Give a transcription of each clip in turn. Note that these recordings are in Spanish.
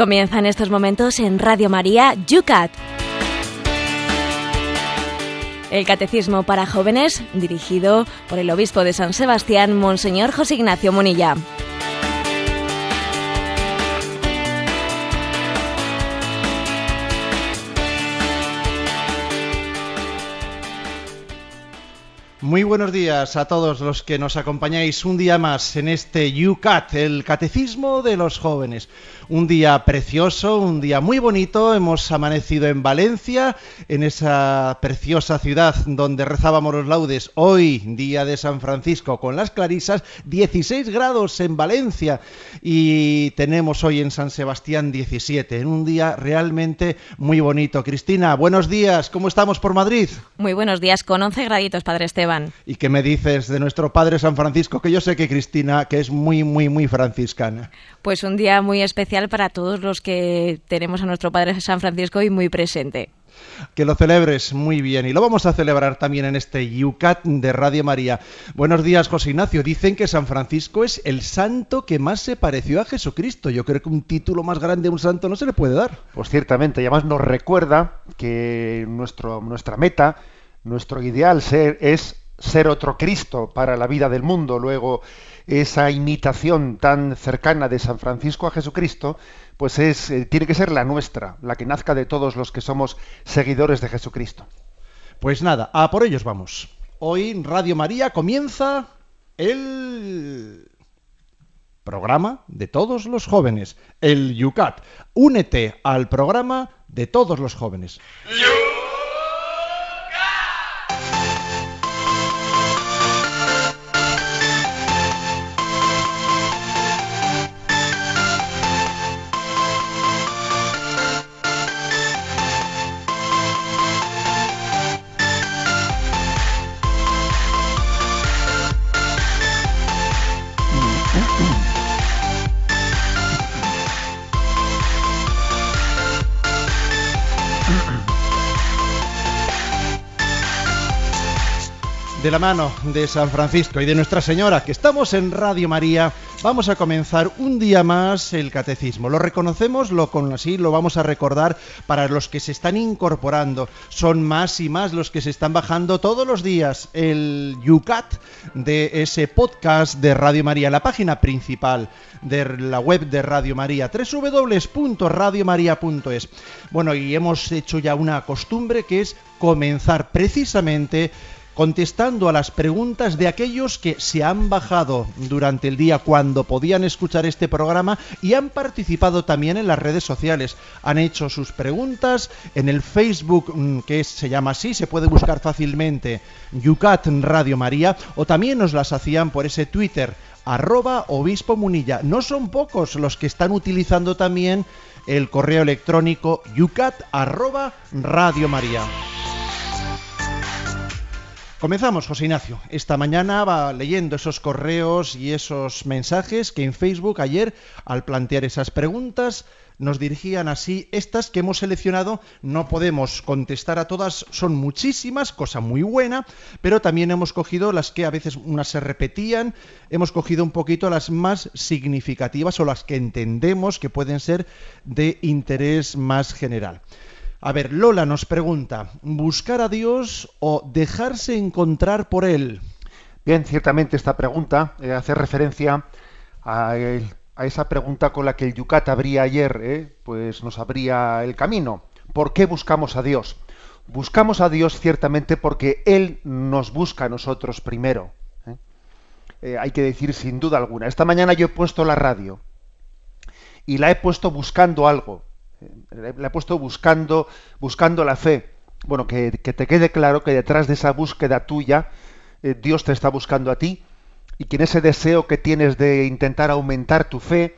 Comienza en estos momentos en Radio María Yucat. El Catecismo para Jóvenes, dirigido por el Obispo de San Sebastián, Monseñor José Ignacio Munilla. Muy buenos días a todos los que nos acompañáis un día más en este UCAT, el Catecismo de los Jóvenes. Un día precioso, un día muy bonito. Hemos amanecido en Valencia, en esa preciosa ciudad donde rezábamos los laudes. Hoy, día de San Francisco, con las clarisas, 16 grados en Valencia. Y tenemos hoy en San Sebastián 17, en un día realmente muy bonito. Cristina, buenos días. ¿Cómo estamos por Madrid? Muy buenos días, con 11 graditos, Padre Esteban. ¿Y qué me dices de nuestro Padre San Francisco? Que yo sé que Cristina, que es muy, muy, muy franciscana. Pues un día muy especial para todos los que tenemos a nuestro Padre San Francisco y muy presente. Que lo celebres muy bien y lo vamos a celebrar también en este Yucat de Radio María. Buenos días, José Ignacio. Dicen que San Francisco es el santo que más se pareció a Jesucristo. Yo creo que un título más grande a un santo no se le puede dar. Pues ciertamente, y además nos recuerda que nuestro, nuestra meta, nuestro ideal ser, es ser otro Cristo para la vida del mundo. Luego, esa imitación tan cercana de San Francisco a Jesucristo, pues es, eh, tiene que ser la nuestra, la que nazca de todos los que somos seguidores de Jesucristo. Pues nada, a por ellos vamos. Hoy Radio María comienza el programa de todos los jóvenes, el Yucat. Únete al programa de todos los jóvenes. De la mano de San Francisco y de Nuestra Señora, que estamos en Radio María, vamos a comenzar un día más el catecismo. Lo reconocemos, lo con así lo vamos a recordar para los que se están incorporando. Son más y más los que se están bajando todos los días el Yucat de ese podcast de Radio María, la página principal de la web de Radio María, www.radiomaria.es. Bueno, y hemos hecho ya una costumbre que es comenzar precisamente contestando a las preguntas de aquellos que se han bajado durante el día cuando podían escuchar este programa y han participado también en las redes sociales. Han hecho sus preguntas en el Facebook, mm, que se llama así, se puede buscar fácilmente Yucat Radio María, o también nos las hacían por ese Twitter, arroba obispo munilla. No son pocos los que están utilizando también el correo electrónico yucat arroba radio maría. Comenzamos, José Ignacio. Esta mañana va leyendo esos correos y esos mensajes que en Facebook ayer, al plantear esas preguntas, nos dirigían así. Estas que hemos seleccionado no podemos contestar a todas, son muchísimas, cosa muy buena, pero también hemos cogido las que a veces unas se repetían, hemos cogido un poquito las más significativas o las que entendemos que pueden ser de interés más general. A ver, Lola nos pregunta, ¿buscar a Dios o dejarse encontrar por Él? Bien, ciertamente esta pregunta eh, hace referencia a, esa pregunta con la que el Yucat abría ayer, eh, pues nos abría el camino. ¿Por qué buscamos a Dios? Buscamos a Dios ciertamente porque Él nos busca a nosotros primero. ¿eh? hay que decir sin duda alguna. Esta mañana yo he puesto la radio y la he puesto buscando algo le he puesto buscando, buscando la fe. Bueno, que, que, te quede claro que detrás de esa búsqueda tuya, eh, Dios te está buscando a ti y que en ese deseo que tienes de intentar aumentar tu fe,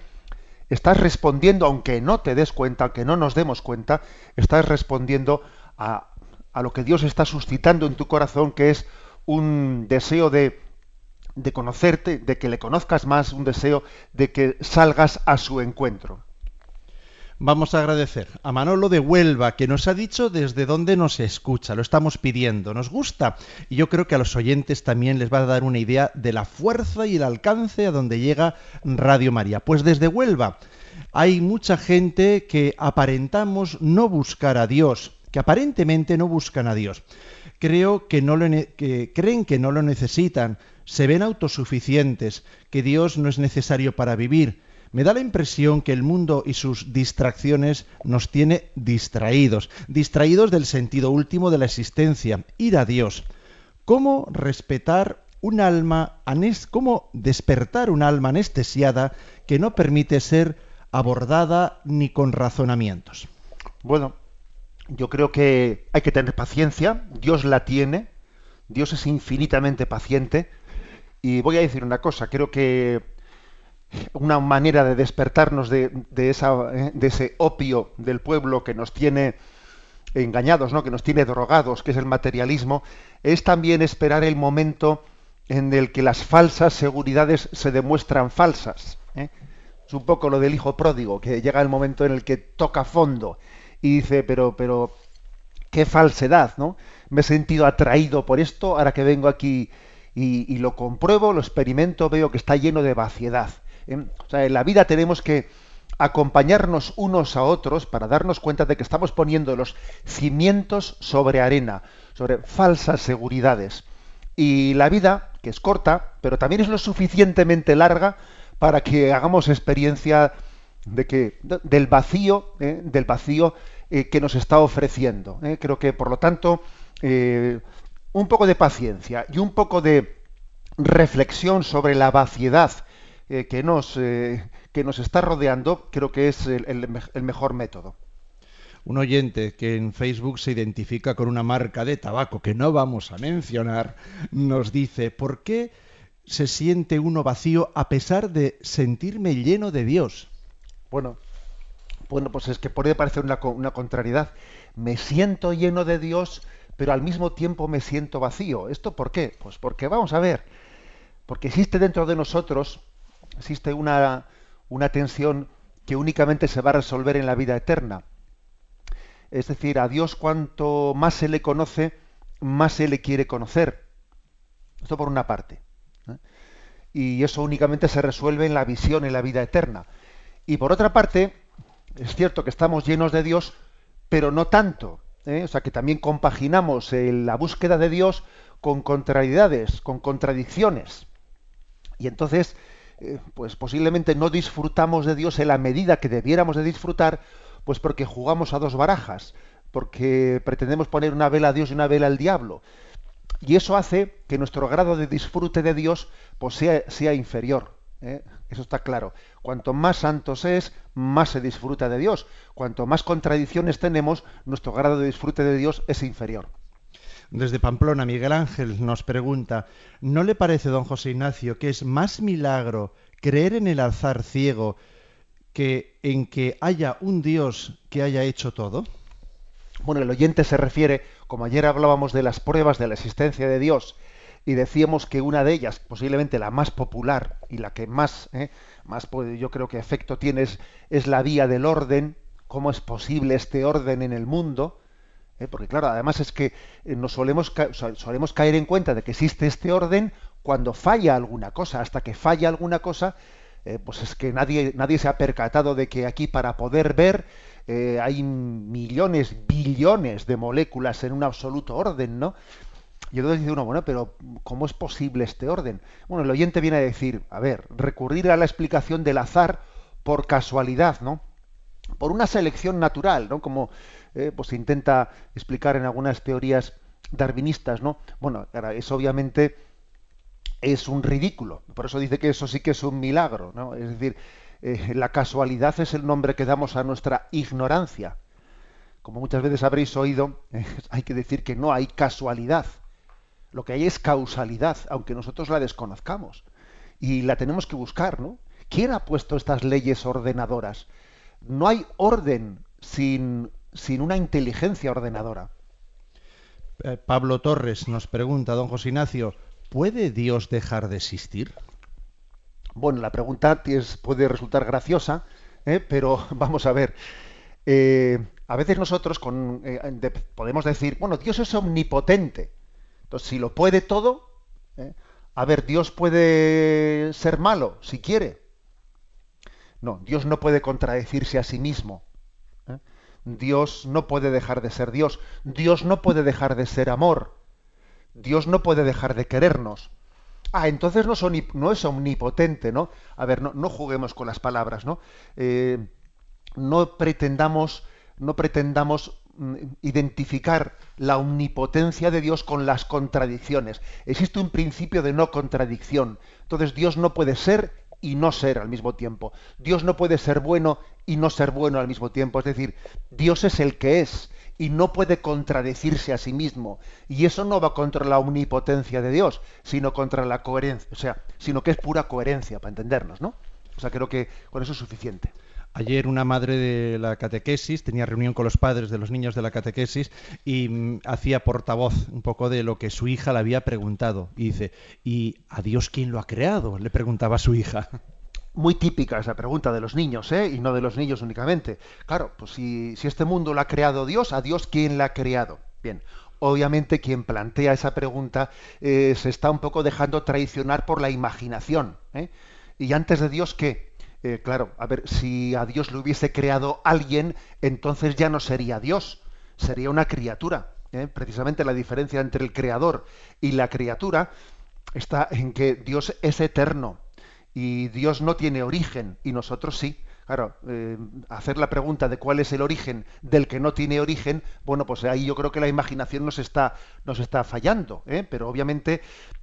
estás respondiendo, aunque no te des cuenta, aunque no nos demos cuenta, estás respondiendo a, a lo que Dios está suscitando en tu corazón, que es un deseo de, de conocerte, de que le conozcas más, un deseo de que salgas a su encuentro vamos a agradecer a Manolo de Huelva, que nos ha dicho desde dónde nos escucha, lo estamos pidiendo, nos gusta, y yo creo que a los oyentes también les va a dar una idea de la fuerza y el alcance a donde llega Radio María. Pues desde Huelva, hay mucha gente que aparentamos no buscar a Dios, que aparentemente no buscan a Dios. Creo que, no lo que creen que no lo necesitan, se ven autosuficientes, que Dios no es necesario para vivir. Me da la impresión que el mundo y sus distracciones nos tiene distraídos, distraídos del sentido último de la existencia, ir a Dios. ¿Cómo respetar un alma, cómo despertar un alma anestesiada que no permite ser abordada ni con razonamientos? Bueno, yo creo que hay que tener paciencia, Dios la tiene, Dios es infinitamente paciente, y voy a decir una cosa, creo que una manera de despertarnos eh, de ese opio del pueblo que nos tiene engañados, ¿no? que nos tiene drogados, que es el materialismo, es también esperar el momento en el que las falsas seguridades se demuestran falsas. ¿eh? Es un poco lo del hijo pródigo, que llega el momento en el que toca fondo y dice, pero, pero, qué falsedad, ¿no? Me he sentido atraído por esto, ahora que vengo aquí y, lo compruebo, lo experimento, veo que está lleno de vaciedad. ¿Eh? En la vida tenemos que acompañarnos unos a otros para darnos cuenta de que estamos poniendo los cimientos sobre arena, sobre falsas seguridades. Y la vida, que es corta, pero también es lo suficientemente larga para que hagamos experiencia de que del vacío, ¿eh? del vacío eh, que nos está ofreciendo. Creo que, por lo tanto, un poco de paciencia y un poco de reflexión sobre la vaciedad eh, que, nos, eh, que nos está rodeando, creo que es el, mejor método. Un oyente que en Facebook se identifica con una marca de tabaco que no vamos a mencionar, nos dice, ¿por qué se siente uno vacío a pesar de sentirme lleno de Dios? Bueno, bueno, pues es que puede parecer una, una contrariedad. Me siento lleno de Dios, pero al mismo tiempo me siento vacío. ¿Esto por qué? Pues porque vamos a ver, porque existe dentro de nosotros, existe una, una tensión que únicamente se va a resolver en la vida eterna. Es decir, a Dios cuanto más se le conoce, más se le quiere conocer. Esto por una parte. ¿eh? Y eso únicamente se resuelve en la visión, en la vida eterna. Y por otra parte, es cierto que estamos llenos de Dios, pero no tanto. ¿eh? o sea que también compaginamos eh, la búsqueda de Dios con contrariedades, con contradicciones. Y entonces, eh, pues posiblemente no disfrutamos de Dios en la medida que debiéramos de disfrutar, pues porque jugamos a dos barajas, porque pretendemos poner una vela a Dios y una vela al diablo. Y eso hace que nuestro grado de disfrute de Dios pues sea, sea inferior. Eso está claro. Cuanto más santos es, más se disfruta de Dios. Cuanto más contradicciones tenemos, nuestro grado de disfrute de Dios es inferior. Desde Pamplona, Miguel Ángel nos pregunta, ¿no le parece, don José Ignacio, que es más milagro creer en el alzar ciego que en que haya un Dios que haya hecho todo? Bueno, el oyente se refiere, como ayer hablábamos de las pruebas de la existencia de Dios, y decíamos que una de ellas, posiblemente la más popular y la que más, ¿eh? más yo creo que efecto tiene es, la vía del orden, cómo es posible este orden en el mundo, ¿eh? porque claro, además es que eh, nos solemos, solemos caer en cuenta de que existe este orden cuando falla alguna cosa, hasta que falla alguna cosa, pues es que nadie, nadie se ha percatado de que aquí para poder ver hay millones, billones de moléculas en un absoluto orden, ¿no? Y entonces dice uno, bueno, pero ¿cómo es posible este orden? Bueno, el oyente viene a decir, a ver, recurrir a la explicación del azar por casualidad, ¿no? Por una selección natural, ¿no? Como eh, pues se intenta explicar en algunas teorías darwinistas, ¿no? Bueno, eso obviamente es un ridículo. Por eso dice que eso sí que es un milagro, ¿no? Es decir, eh, la casualidad es el nombre que damos a nuestra ignorancia. Como muchas veces habréis oído, hay que decir que no hay casualidad. Lo que hay es causalidad, aunque nosotros la desconozcamos. Y la tenemos que buscar, ¿no? ¿Quién ha puesto estas leyes ordenadoras? No hay orden sin, sin una inteligencia ordenadora. Eh, Pablo Torres nos pregunta, don José Ignacio, ¿puede Dios dejar de existir? Bueno, la pregunta puede resultar graciosa, ¿eh? pero vamos a ver. Eh, a veces nosotros con, podemos decir, bueno, Dios es omnipotente. Entonces, si lo puede todo, a ver, Dios puede ser malo si quiere. No, Dios no puede contradecirse a sí mismo. ¿eh? Dios no puede dejar de ser Dios. Dios no puede dejar de ser amor. Dios no puede dejar de querernos. Ah, entonces no, son, es omnipotente, ¿no? A ver, no, no juguemos con las palabras, ¿no? Eh, no pretendamos, no pretendamos mm, identificar la omnipotencia de Dios con las contradicciones. Existe un principio de no contradicción. Entonces Dios no puede ser y no ser al mismo tiempo. Dios no puede ser bueno y no ser bueno al mismo tiempo. Es decir, Dios es el que es y no puede contradecirse a sí mismo. Y eso no va contra la omnipotencia de Dios, sino contra la coherencia, o sea, sino que es pura coherencia, para entendernos, ¿no? O sea, creo que con eso es suficiente. Ayer una madre de la catequesis tenía reunión con los padres de los niños de la catequesis y mm, hacía portavoz un poco de lo que su hija le había preguntado. Y dice, ¿y a Dios quién lo ha creado? Le preguntaba a su hija. Muy típica esa pregunta de los niños, ¿eh? y no de los niños únicamente. Claro, pues si, si este mundo lo ha creado Dios, ¿a Dios quién lo ha creado? Bien, obviamente quien plantea esa pregunta eh, se está un poco dejando traicionar por la imaginación. ¿eh? ¿Y antes de Dios qué? Eh, claro, a ver, si a Dios le hubiese creado alguien, entonces ya no sería Dios, sería una criatura. ¿eh? Precisamente la diferencia entre el creador y la criatura está en que Dios es eterno y Dios no tiene origen y nosotros sí. Claro, eh, hacer la pregunta de cuál es el origen del que no tiene origen, bueno, pues ahí yo creo que la imaginación nos está, nos está fallando, pero obviamente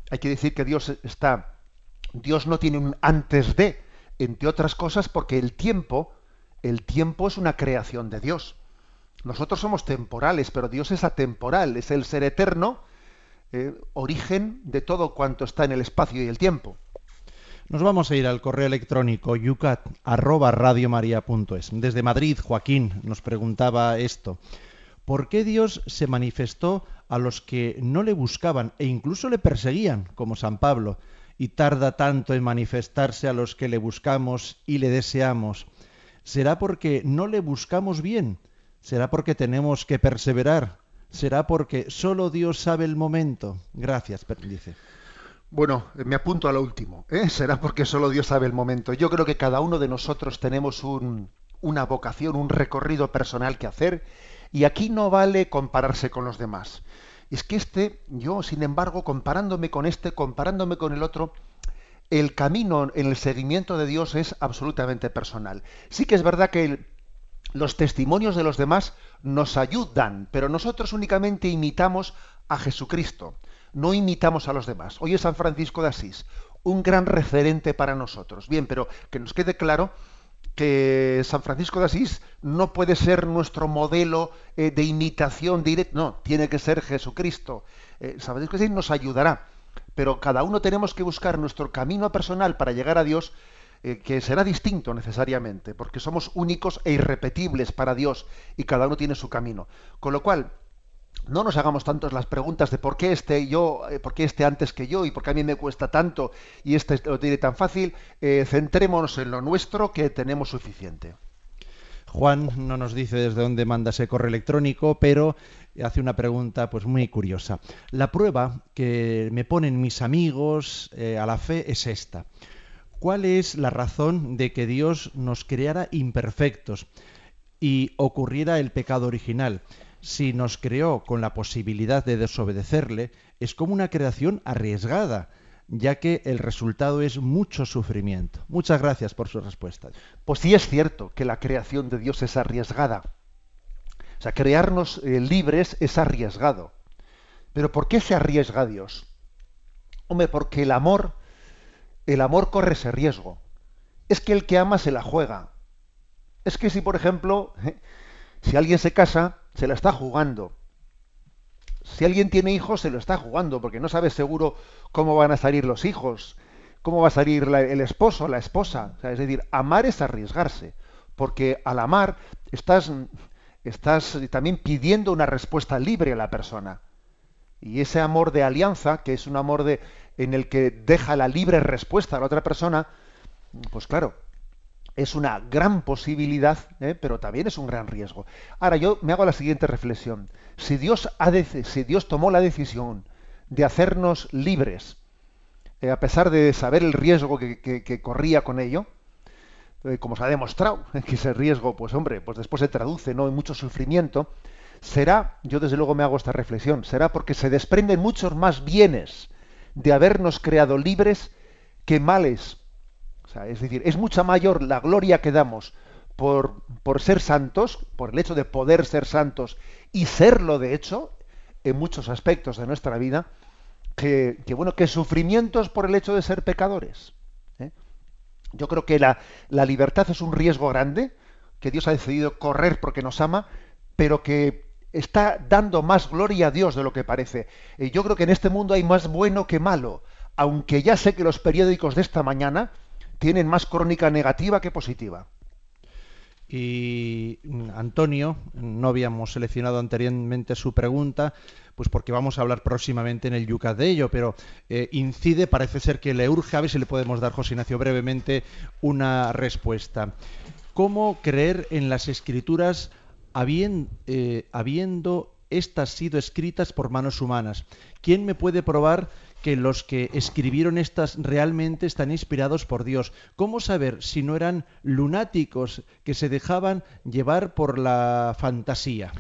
hay que decir que Dios está, Dios no tiene un antes de, entre otras cosas porque el tiempo, el tiempo es una creación de Dios. Nosotros somos temporales, pero Dios es atemporal, es el ser eterno, eh, origen de todo cuanto está en el espacio y el tiempo. Nos vamos a ir al correo electrónico yucat@radiomaria.es. Desde Madrid, Joaquín nos preguntaba esto: ¿Por qué Dios se manifestó a los que no le buscaban e incluso le perseguían, como San Pablo? Y tarda tanto en manifestarse a los que le buscamos y le deseamos? ¿Será porque no le buscamos bien? ¿Será porque tenemos que perseverar? ¿Será porque solo Dios sabe el momento? Gracias, dice. Bueno, me apunto a lo último. ¿eh? Será porque solo Dios sabe el momento. Yo creo que cada uno de nosotros tenemos una vocación, un recorrido personal que hacer y aquí no vale compararse con los demás es que este, yo, sin embargo, comparándome con este, comparándome con el otro, el camino en el seguimiento de Dios es absolutamente personal. Sí que es verdad que los testimonios de los demás nos ayudan, pero nosotros únicamente imitamos a Jesucristo, no imitamos a los demás. Hoy es San Francisco de Asís, un gran referente para nosotros. Bien, pero que nos quede claro que San Francisco de Asís no puede ser nuestro modelo eh, de imitación directa, no, tiene que ser Jesucristo. Eh, San Francisco de Asís nos ayudará, pero cada uno tenemos que buscar nuestro camino personal para llegar a Dios, eh, que será distinto necesariamente, porque somos únicos e irrepetibles para Dios y cada uno tiene su camino. Con lo cual, no nos hagamos tantas las preguntas de por qué este yo, eh, por qué este antes que yo y por qué a mí me cuesta tanto y este lo tiene tan fácil. Eh, centrémonos en lo nuestro que tenemos suficiente. Juan no nos dice desde dónde manda ese correo electrónico, pero hace una pregunta pues muy curiosa. La prueba que me ponen mis amigos eh, a la fe es esta. ¿Cuál es la razón de que Dios nos creara imperfectos y ocurriera el pecado original? Si nos creó con la posibilidad de desobedecerle, es como una creación arriesgada, ya que el resultado es mucho sufrimiento. Muchas gracias por su respuesta. Pues sí es cierto que la creación de Dios es arriesgada. O sea, crearnos eh, libres es arriesgado. Pero ¿por qué se arriesga Dios? Hombre, porque el amor, el amor corre ese riesgo. Es que el que ama se la juega. Es que si, por ejemplo, si alguien se casa, se la está jugando. Si alguien tiene hijos, se lo está jugando, porque no sabe seguro cómo van a salir los hijos, cómo va a salir el esposo, la esposa. es decir, amar es arriesgarse, porque al amar estás, estás también pidiendo una respuesta libre a la persona. Y ese amor de alianza, que es un amor de, en el que deja la libre respuesta a la otra persona, pues claro, es una gran posibilidad, ¿eh? pero también es un gran riesgo. Ahora yo me hago la siguiente reflexión. Si Dios, ha si Dios tomó la decisión de hacernos libres, eh, a pesar de saber el riesgo que, corría con ello, eh, como se ha demostrado que ese riesgo, pues hombre, pues después se traduce ¿no? en mucho sufrimiento, será, yo desde luego me hago esta reflexión, será porque se desprenden muchos más bienes de habernos creado libres que males. Sea, es decir, es mucha mayor la gloria que damos por, por ser santos, por el hecho de poder ser santos y serlo de hecho, en muchos aspectos de nuestra vida, que, bueno, que sufrimientos por el hecho de ser pecadores. ¿eh? Yo creo que la, la libertad es un riesgo grande, que Dios ha decidido correr porque nos ama, pero que está dando más gloria a Dios de lo que parece. Y yo creo que en este mundo hay más bueno que malo, aunque ya sé que los periódicos de esta mañana tienen más crónica negativa que positiva. Y mm, Antonio, no habíamos seleccionado anteriormente su pregunta, pues porque vamos a hablar próximamente en el Yucat de ello, pero eh, incide, parece ser que le urge, a ver si le podemos dar, José Ignacio, brevemente una respuesta. ¿Cómo creer en las escrituras eh, habiendo estas sido escritas por manos humanas? ¿Quién me puede probar que los que escribieron estas realmente están inspirados por Dios. ¿Cómo saber si no eran lunáticos que se dejaban llevar por la fantasía?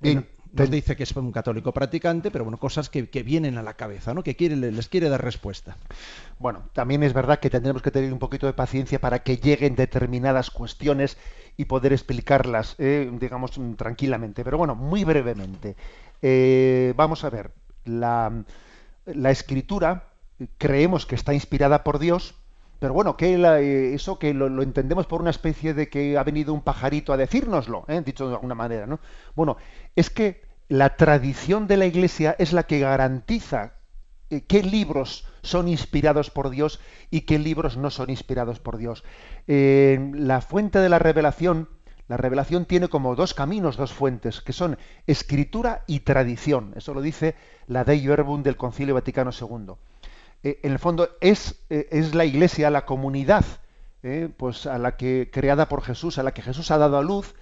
Bien, nos dice que es un católico practicante, pero bueno, cosas que, vienen a la cabeza, ¿no? Que quiere, les quiere dar respuesta. Bueno, también es verdad que tendremos que tener un poquito de paciencia para que lleguen determinadas cuestiones y poder explicarlas, eh, digamos, tranquilamente. Pero bueno, muy brevemente. Eh, vamos a ver. La, la escritura creemos que está inspirada por Dios, pero bueno, que eh, eso que lo, entendemos por una especie de que ha venido un pajarito a decírnoslo, ¿eh? dicho de alguna manera, ¿no? Bueno, es que la tradición de la Iglesia es la que garantiza eh, qué libros son inspirados por Dios y qué libros no son inspirados por Dios. la fuente de la revelación la revelación tiene como dos caminos, dos fuentes, que son escritura y tradición. Eso lo dice la Dei Verbum del Concilio Vaticano II. Eh, en el fondo es, eh, es, la Iglesia, la comunidad, eh, pues a la que creada por Jesús, a la que Jesús ha dado a luz,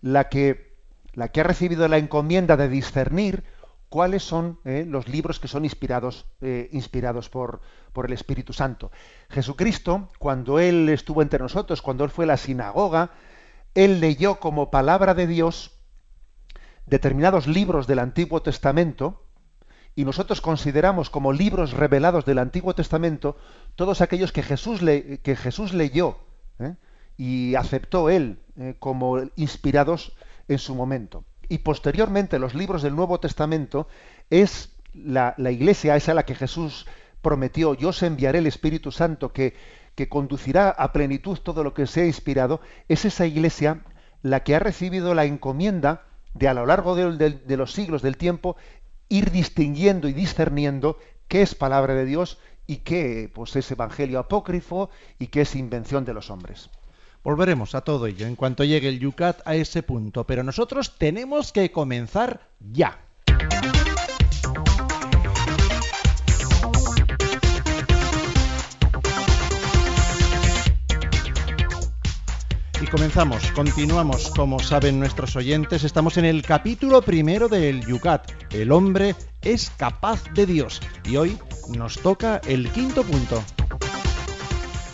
la que, la que ha recibido la encomienda de discernir cuáles son los libros que son inspirados, inspirados por, por el Espíritu Santo. Jesucristo, cuando Él estuvo entre nosotros, cuando Él fue a la sinagoga, él leyó como palabra de Dios determinados libros del Antiguo Testamento, y nosotros consideramos como libros revelados del Antiguo Testamento todos aquellos que Jesús, leyó ¿eh? y aceptó él ¿eh? como inspirados en su momento. Y posteriormente los libros del Nuevo Testamento es la, la iglesia, es a la que Jesús prometió, yo os enviaré el Espíritu Santo que que conducirá a plenitud todo lo que se ha inspirado, es esa iglesia la que ha recibido la encomienda de a lo largo de, los siglos del tiempo ir distinguiendo y discerniendo qué es palabra de Dios y qué pues, es evangelio apócrifo y qué es invención de los hombres. Volveremos a todo ello en cuanto llegue el Yucat a ese punto, pero nosotros tenemos que comenzar ya. Comenzamos, continuamos, como saben nuestros oyentes, estamos en el capítulo primero del Yucat. El hombre es capaz de Dios. Y hoy nos toca el quinto punto.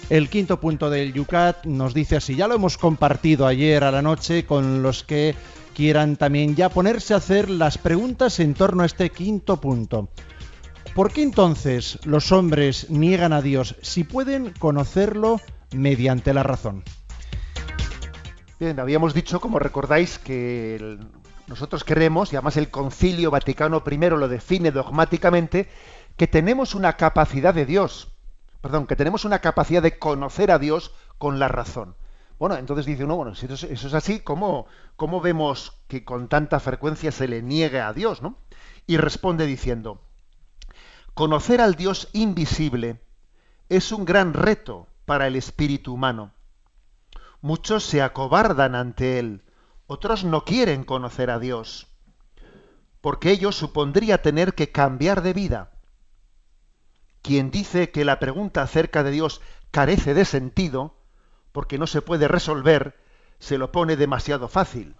El quinto punto del Yucat nos dice así, ya lo hemos compartido ayer a la noche con los que quieran también ya ponerse a hacer las preguntas en torno a este quinto punto. ¿Por qué entonces los hombres niegan a Dios si pueden conocerlo mediante la razón? Bien, habíamos dicho, como recordáis, que nosotros creemos, y además el Concilio Vaticano I lo define dogmáticamente, que tenemos una capacidad de Dios, perdón, que tenemos una capacidad de conocer a Dios con la razón. Bueno, entonces dice uno, bueno, si eso, es así, ¿cómo, ¿cómo, vemos que con tanta frecuencia se le niega a Dios? ¿no? Y responde diciendo, conocer al Dios invisible es un gran reto para el espíritu humano Muchos se acobardan ante él, otros no quieren conocer a Dios, porque ello supondría tener que cambiar de vida. Quien dice que la pregunta acerca de Dios carece de sentido, porque no se puede resolver, se lo pone demasiado fácil.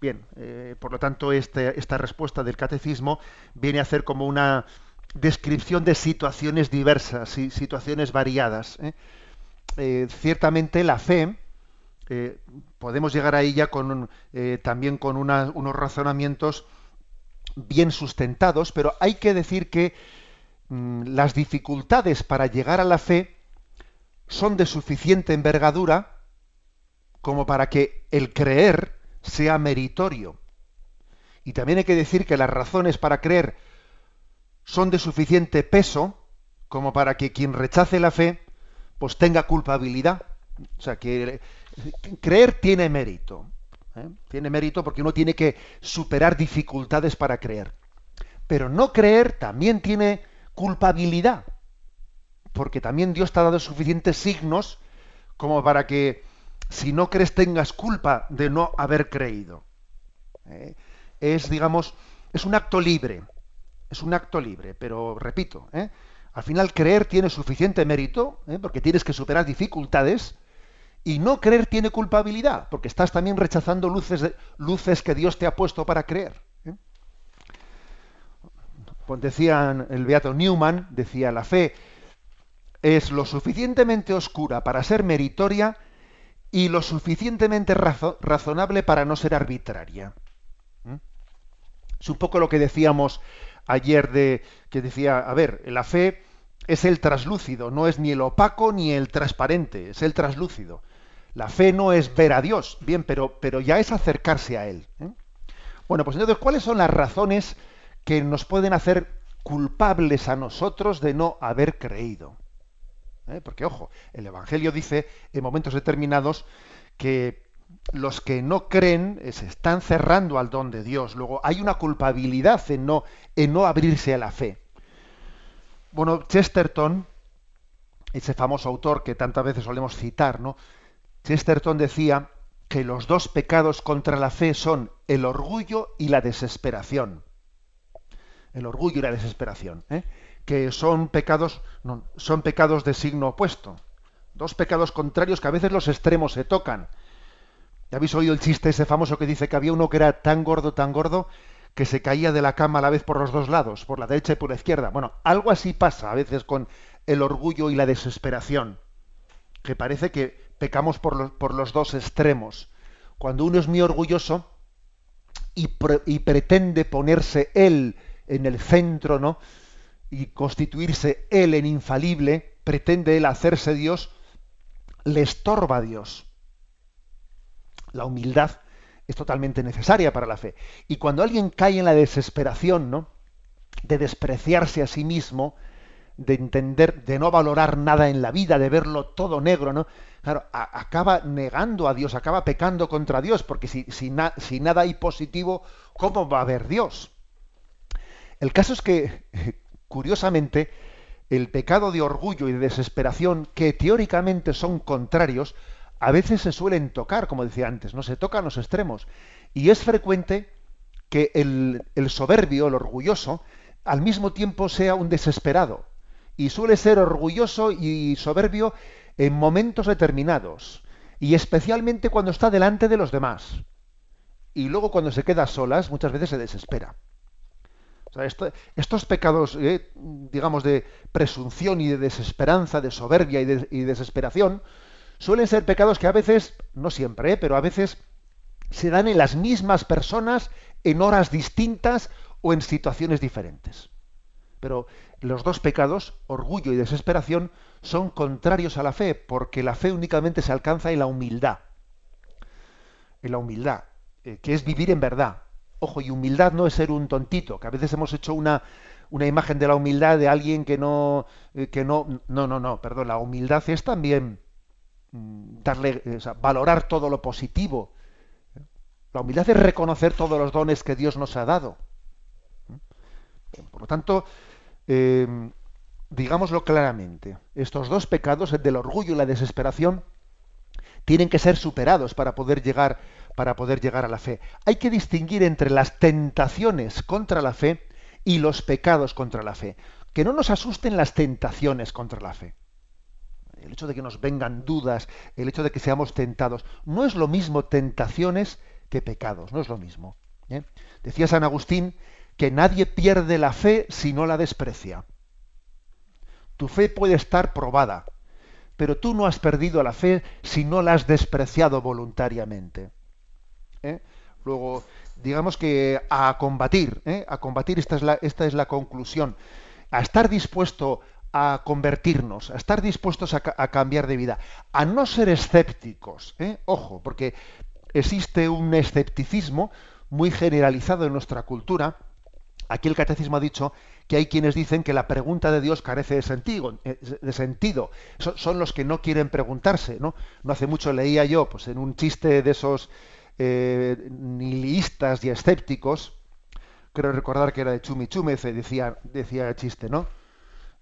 Bien, eh, por lo tanto, este, esta respuesta del catecismo viene a ser como una descripción de situaciones diversas y situaciones variadas. ¿eh? Eh, ciertamente la fe, eh, podemos llegar a ella con, eh, también con unos razonamientos bien sustentados, pero hay que decir que mm, las dificultades para llegar a la fe son de suficiente envergadura como para que el creer sea meritorio. Y también hay que decir que las razones para creer son de suficiente peso como para que quien rechace la fe pues tenga culpabilidad. O sea, que creer tiene mérito. ¿eh? Tiene mérito porque uno tiene que superar dificultades para creer. Pero no creer también tiene culpabilidad. Porque también Dios te ha dado suficientes signos como para que si no crees tengas culpa de no haber creído. ¿eh? Es, digamos, es un acto libre. Es un acto libre, pero repito, ¿eh? Al final creer tiene suficiente mérito, ¿eh? porque tienes que superar dificultades, y no creer tiene culpabilidad, porque estás también rechazando luces, luces que Dios te ha puesto para creer. Pues decían el beato Newman, decía, la fe es lo suficientemente oscura para ser meritoria y lo suficientemente razonable para no ser arbitraria. Es un poco lo que decíamos ayer de que decía, a ver, la fe es el traslúcido, no es ni el opaco ni el transparente, es el traslúcido. La fe no es ver a Dios, bien, pero, pero ya es acercarse a Él. ¿eh? Bueno, pues entonces, ¿cuáles son las razones que nos pueden hacer culpables a nosotros de no haber creído? ¿Eh? Porque, ojo, el Evangelio dice en momentos determinados que los que no creen eh, se están cerrando al don de Dios. Luego hay una culpabilidad en no, en no abrirse a la fe. Bueno, Chesterton, ese famoso autor que tantas veces solemos citar, ¿no? Chesterton decía que los dos pecados contra la fe son el orgullo y la desesperación. El orgullo y la desesperación, ¿eh? que son pecados, son pecados de signo opuesto. Dos pecados contrarios que a veces los extremos se tocan ¿Ya habéis oído el chiste ese famoso que dice que había uno que era tan gordo, tan gordo, que se caía de la cama a la vez por los dos lados, por la derecha y por la izquierda? Bueno, algo así pasa a veces con el orgullo y la desesperación, que parece que pecamos por los, por los dos extremos. Cuando uno es muy orgulloso y, y pretende ponerse él en el centro, ¿no? Y constituirse él en infalible, pretende él hacerse Dios, le estorba a Dios la humildad es totalmente necesaria para la fe. Y cuando alguien cae en la desesperación, ¿no? De despreciarse a sí mismo, de entender, de no valorar nada en la vida, de verlo todo negro, ¿no? Claro, acaba negando a Dios, acaba pecando contra Dios, porque si, si, si nada hay positivo, ¿cómo va a haber Dios? El caso es que, curiosamente, el pecado de orgullo y de desesperación, que teóricamente son contrarios, a veces se suelen tocar, como decía antes, no se tocan los extremos. Y es frecuente que el, soberbio, el orgulloso, al mismo tiempo sea un desesperado. Y suele ser orgulloso y soberbio en momentos determinados. Y especialmente cuando está delante de los demás. Y luego cuando se queda solas, muchas veces se desespera. estos pecados, eh, digamos, de presunción y de desesperanza, de soberbia y de, y desesperación, suelen ser pecados que a veces, no siempre, ¿eh? pero a veces se dan en las mismas personas en horas distintas o en situaciones diferentes. Pero los dos pecados, orgullo y desesperación, son contrarios a la fe, porque la fe únicamente se alcanza en la humildad. En la humildad, eh, que es vivir en verdad. Ojo, y humildad no es ser un tontito, que a veces hemos hecho una, una imagen de la humildad de alguien que no, eh, que no, no, no, no, perdón, la humildad es también Mm, darle, valorar todo lo positivo. La humildad es reconocer todos los dones que Dios nos ha dado. Por lo tanto, em, digámoslo claramente, estos dos pecados, el del orgullo y la desesperación, tienen que ser superados para poder llegar, para poder llegar a la fe. Hay que distinguir entre las tentaciones contra la fe y los pecados contra la fe. Que no nos asusten las tentaciones contra la fe el hecho de que nos vengan dudas, el hecho de que seamos tentados, no es lo mismo tentaciones que pecados, no es lo mismo. ¿eh? Decía San Agustín que nadie pierde la fe si no la desprecia. Tu fe puede estar probada, pero tú no has perdido la fe si no la has despreciado voluntariamente. ¿eh? Luego, digamos que a combatir, ¿eh? a combatir, esta es, la, esta es la conclusión, a estar dispuesto a convertirnos, a estar dispuestos a, cambiar de vida, a no ser escépticos. ¿eh? Ojo, porque existe un escepticismo muy generalizado en nuestra cultura. Aquí el catecismo ha dicho que hay quienes dicen que la pregunta de Dios carece de sentido. Eh. Son, los que no quieren preguntarse. ¿no? no hace mucho leía yo, pues en un chiste de esos eh, nihilistas y escépticos, creo recordar que era de Chumi Chume, decía, decía el chiste, ¿no?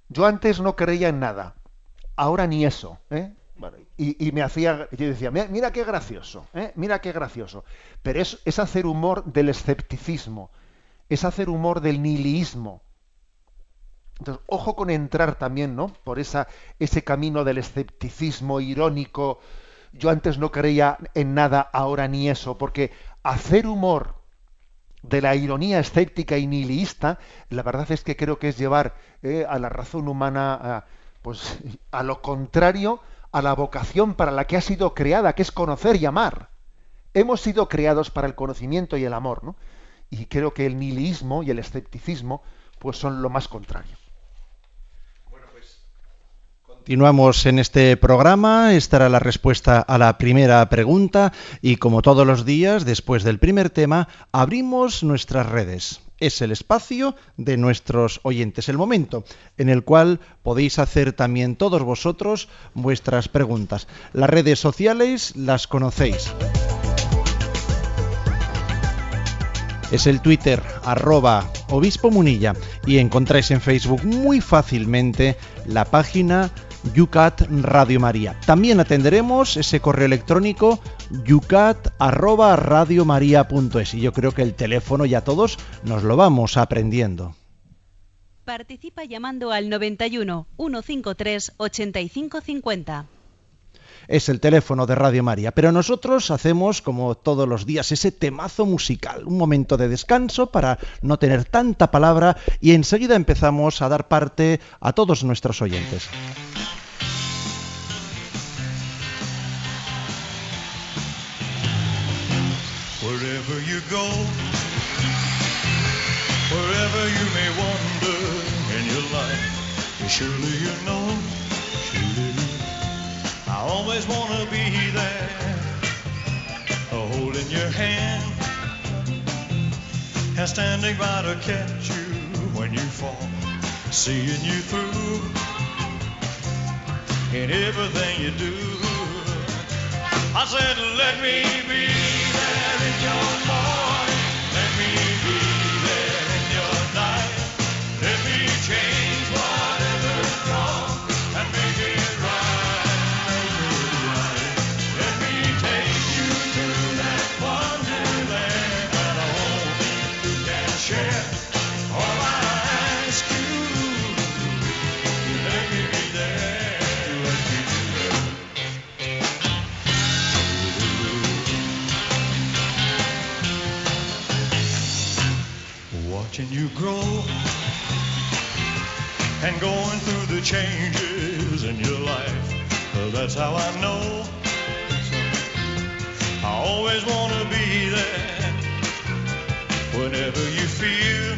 Yo antes no creía en nada, ahora ni eso, ¿eh? y, me hacía, yo decía, mira, qué gracioso, ¿eh? mira qué gracioso. Pero es, es hacer humor del escepticismo, es hacer humor del nihilismo. Entonces, ojo con entrar también, ¿no? Por esa, ese camino del escepticismo irónico. Yo antes no creía en nada, ahora ni eso, porque hacer humor de la ironía escéptica y nihilista, la verdad es que creo que es llevar eh, a la razón humana a, pues, a lo contrario a la vocación para la que ha sido creada, que es conocer y amar. Hemos sido creados para el conocimiento y el amor, ¿no? Y creo que el nihilismo y el escepticismo pues son lo más contrario. Continuamos en este programa, estará la respuesta a la primera pregunta y como todos los días, después del primer tema, abrimos nuestras redes. Es el espacio de nuestros oyentes, el momento en el cual podéis hacer también todos vosotros vuestras preguntas. Las redes sociales las conocéis. es el Twitter arroba obispo munilla y encontráis en Facebook muy fácilmente la página Yucat Radio María. También atenderemos ese correo electrónico yucat@radiomaria.es y yo creo que el teléfono ya todos nos lo vamos aprendiendo. Participa llamando al 91 153 8550 es el teléfono de Radio María. Pero nosotros hacemos, como todos los días, ese temazo musical, un momento de descanso para no tener tanta palabra y enseguida empezamos a dar parte a todos nuestros oyentes. Wherever you go, wherever you may wander in your life, surely you know, surely you, I always want to be there, holding your hand, and standing by to catch you when you fall, seeing you through in everything you do. I said, let me be there in your life. And going through the changes in your life. That's how I know. I always want to be there whenever you feel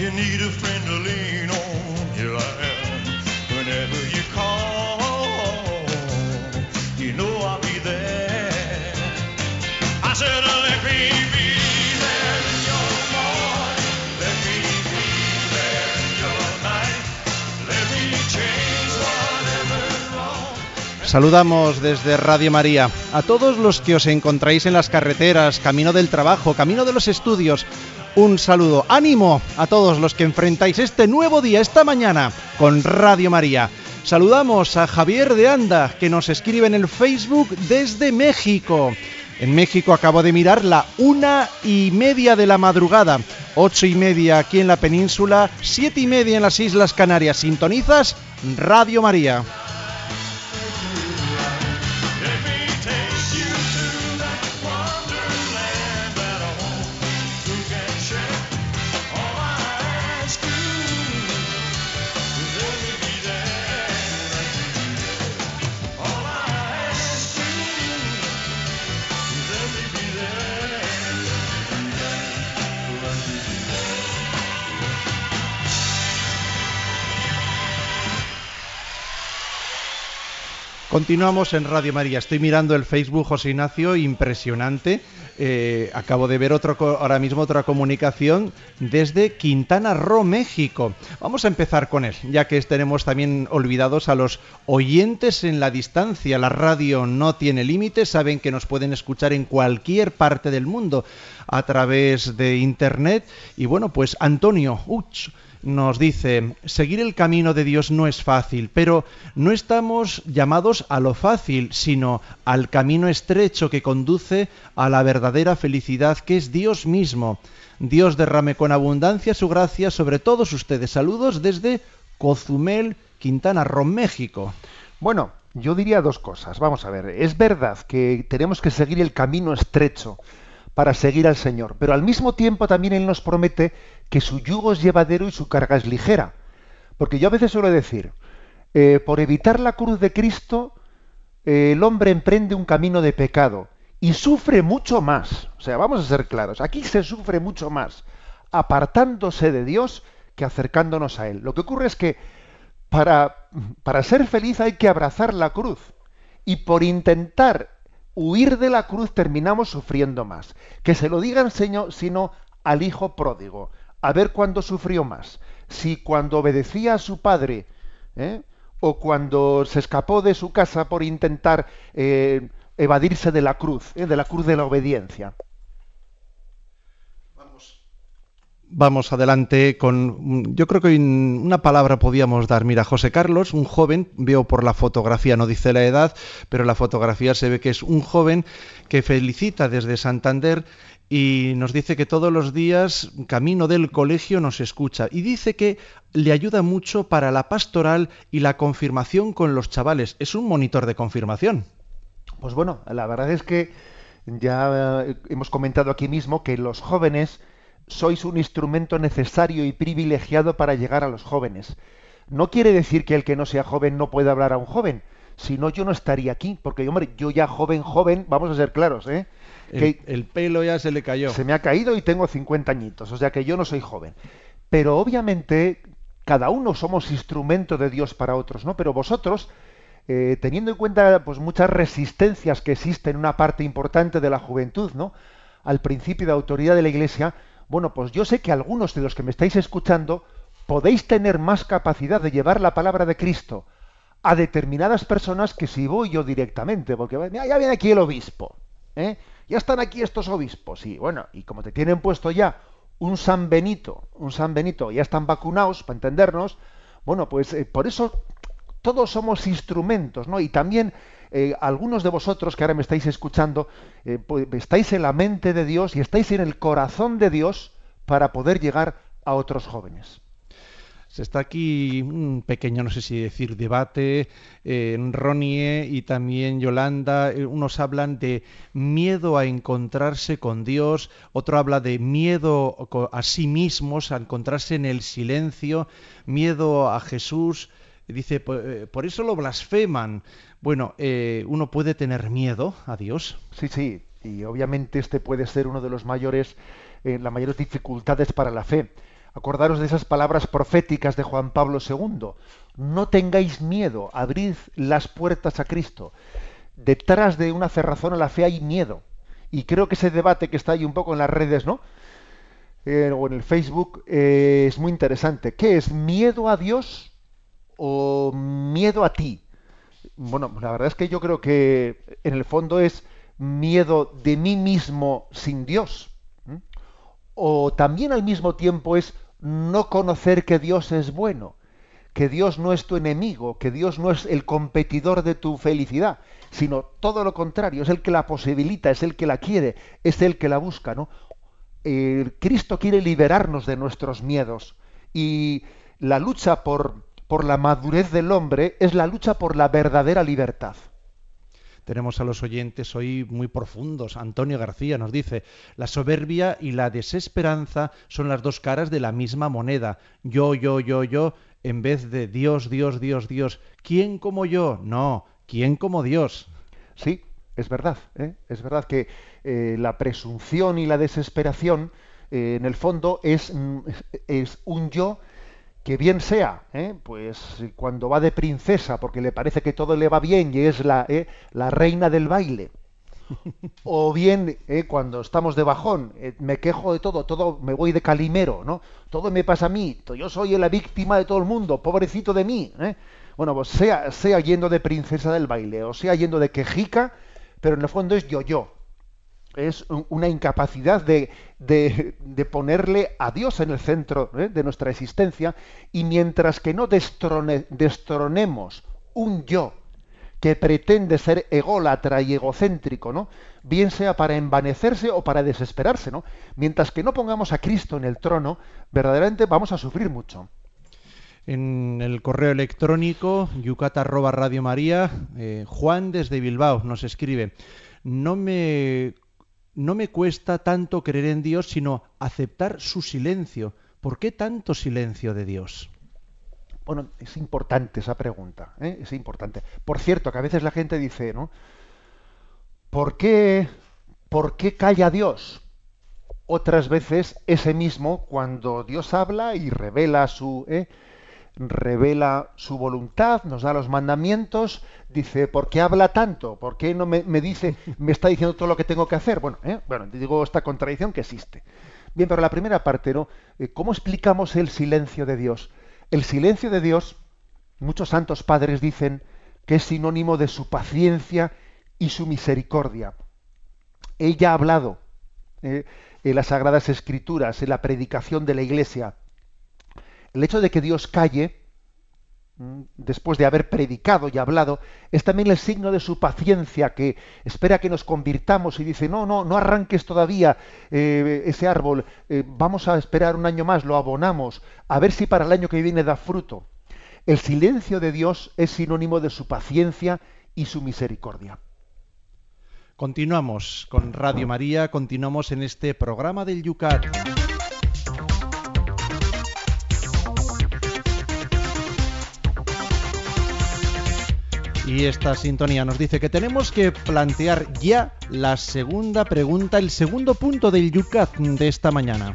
you need a friend to lean on. Here I am whenever you Saludamos desde Radio María a todos los que os encontráis en las carreteras, camino del trabajo, camino de los estudios. Un saludo, ánimo a todos los que enfrentáis este nuevo día, esta mañana, con Radio María. Saludamos a Javier de Anda, que nos escribe en el Facebook desde México. En México acabo de mirar la una y media de la madrugada, ocho y media aquí en la península, siete y media en las Islas Canarias. ¿Sintonizas? Radio María. Continuamos en Radio María. Estoy mirando el Facebook, José Ignacio, impresionante. Eh, acabo de ver ahora mismo otra comunicación desde Quintana Roo, México. Vamos a empezar con él, ya que tenemos también olvidados a los oyentes en la distancia. La radio no tiene límites, saben que nos pueden escuchar en cualquier parte del mundo a través de Internet. Y bueno, pues Antonio Uch nos dice, seguir el camino de Dios no es fácil, pero no estamos llamados a lo fácil, sino al camino estrecho que conduce a la verdadera felicidad que es Dios mismo. Dios derrame con abundancia su gracia sobre todos ustedes. Saludos desde Cozumel, Quintana Roo, México. Bueno, yo diría dos cosas. Vamos a ver, es verdad que tenemos que seguir el camino estrecho para seguir al Señor, pero al mismo tiempo también Él nos promete que su yugo es llevadero y su carga es ligera. Porque yo a veces suelo decir, eh, por evitar la cruz de Cristo, eh, el hombre emprende un camino de pecado y sufre mucho más. O sea, vamos a ser claros, aquí se sufre mucho más apartándose de Dios que acercándonos a Él. Lo que ocurre es que para, para ser feliz hay que abrazar la cruz y por intentar huir de la cruz terminamos sufriendo más. Que se lo digan, Señor, sino al hijo pródigo a ver cuándo sufrió más. Si cuando obedecía a su padre, ¿eh? o cuando se escapó de su casa por intentar eh, evadirse de la cruz, ¿eh? de la cruz de la obediencia. Vamos adelante con, yo creo que una palabra podíamos dar. Mira, José Carlos, un joven, veo por la fotografía, no dice la edad, pero la fotografía se ve que es un joven que felicita desde Santander y nos dice que todos los días, camino del colegio, nos escucha y dice que le ayuda mucho para la pastoral y la confirmación con los chavales. Es un monitor de confirmación. Pues bueno, la verdad es que ya eh, hemos comentado aquí mismo que los jóvenes sois un instrumento necesario y privilegiado para llegar a los jóvenes. No quiere decir que el que no sea joven no pueda hablar a un joven, si no yo no estaría aquí, porque hombre, yo ya joven, joven, vamos a ser claros, ¿eh? El, pelo ya se le cayó. Se me ha caído y tengo 50 añitos, o sea que yo no soy joven. Pero obviamente cada uno somos instrumento de Dios para otros, ¿no? Pero vosotros, eh, teniendo en cuenta pues muchas resistencias que existen en una parte importante de la juventud, ¿no? Al principio de autoridad de la Iglesia, bueno, pues yo sé que algunos de los que me estáis escuchando podéis tener más capacidad de llevar la palabra de Cristo a determinadas personas que si voy yo directamente, porque ya viene aquí el obispo, ¿eh? ya están aquí estos obispos, y bueno, y como te tienen puesto ya un San Benito, un San Benito, ya están vacunados, para entendernos, bueno, pues eh, por eso todos somos instrumentos, ¿no? Y también eh, algunos de vosotros que ahora me estáis escuchando, eh, pues, estáis en la mente de Dios y estáis en el corazón de Dios para poder llegar a otros jóvenes. Se está aquí un pequeño, no sé si decir, debate. en Ronie y también Yolanda, eh, unos hablan de miedo a encontrarse con Dios, otro habla de miedo a sí mismos, a encontrarse en el silencio, miedo a Jesús. Dice, eh, por eso lo blasfeman. Bueno, eh, uno puede tener miedo a Dios. Sí, sí, y obviamente este puede ser uno de los mayores, las mayores dificultades para la fe Acordaros de esas palabras proféticas de Juan Pablo II. No tengáis miedo, abrid las puertas a Cristo. Detrás de una cerrazón a la fe hay miedo. Y creo que ese debate que está ahí un poco en las redes, ¿no? Eh, o en el Facebook, eh, es muy interesante. ¿Qué es miedo a Dios o miedo a ti? Bueno, la verdad es que yo creo que en el fondo es miedo de mí mismo sin Dios o también al mismo tiempo es no conocer que Dios es bueno, que Dios no es tu enemigo, que Dios no es el competidor de tu felicidad, sino todo lo contrario, es el que la posibilita, es el que la quiere, es el que la busca, ¿no? Cristo quiere liberarnos de nuestros miedos y la lucha por, por la madurez del hombre es la lucha por la verdadera libertad. Tenemos a los oyentes hoy muy profundos. Antonio García nos dice, la soberbia y la desesperanza son las dos caras de la misma moneda. Yo, yo, yo, yo, en vez de Dios, Dios, Dios, Dios. ¿Quién como yo? No, ¿quién como Dios? Sí, es verdad. ¿eh? Es verdad que eh, la presunción y la desesperación, eh, en el fondo, es, es un yo que bien sea, ¿eh? pues cuando va de princesa porque le parece que todo le va bien y es la, ¿eh? la reina del baile, o bien ¿eh? cuando estamos de bajón, me quejo de todo, todo me voy de calimero, ¿no? Todo me pasa a mí, yo soy la víctima de todo el mundo, pobrecito de mí. Bueno, pues sea, sea yendo de princesa del baile o sea yendo de quejica, pero en el fondo es yo-yo, es una incapacidad de, ponerle a Dios en el centro ¿eh? de nuestra existencia y mientras que no destronemos un yo que pretende ser ególatra y egocéntrico, ¿no? bien sea para envanecerse o para desesperarse, ¿no? mientras que no pongamos a Cristo en el trono, verdaderamente vamos a sufrir mucho. En el correo electrónico yucata Radio María, eh, Juan desde Bilbao nos escribe, no me no me cuesta tanto creer en Dios, sino aceptar su silencio. ¿Por qué tanto silencio de Dios? Bueno, es importante esa pregunta, ¿eh? es importante. Por cierto, que a veces la gente dice, ¿no? ¿Por qué, ¿Por qué calla Dios? Otras veces ese mismo, cuando Dios habla y revela su, ¿eh? Revela su voluntad, nos da los mandamientos, dice, ¿por qué habla tanto? ¿Por qué no me, dice, me está diciendo todo lo que tengo que hacer? Bueno, ¿eh? bueno, digo esta contradicción que existe. Bien, pero la primera parte, ¿no? Eh, ¿Cómo explicamos el silencio de Dios? El silencio de Dios, muchos santos padres dicen que es sinónimo de su paciencia y su misericordia. Ella ha hablado eh, en las Sagradas Escrituras, en la predicación de la Iglesia, el hecho de que Dios calle, mm, después de haber predicado y hablado, es también el signo de su paciencia, que espera que nos convirtamos y dice, no, no, no arranques todavía eh, ese árbol, eh, vamos a esperar un año más, lo abonamos, a ver si para el año que viene da fruto. El silencio de Dios es sinónimo de su paciencia y su misericordia. Continuamos con Radio María, continuamos en este programa del Yucat. Y esta sintonía nos dice que tenemos que plantear ya la segunda pregunta, el segundo punto del Yucat de esta mañana.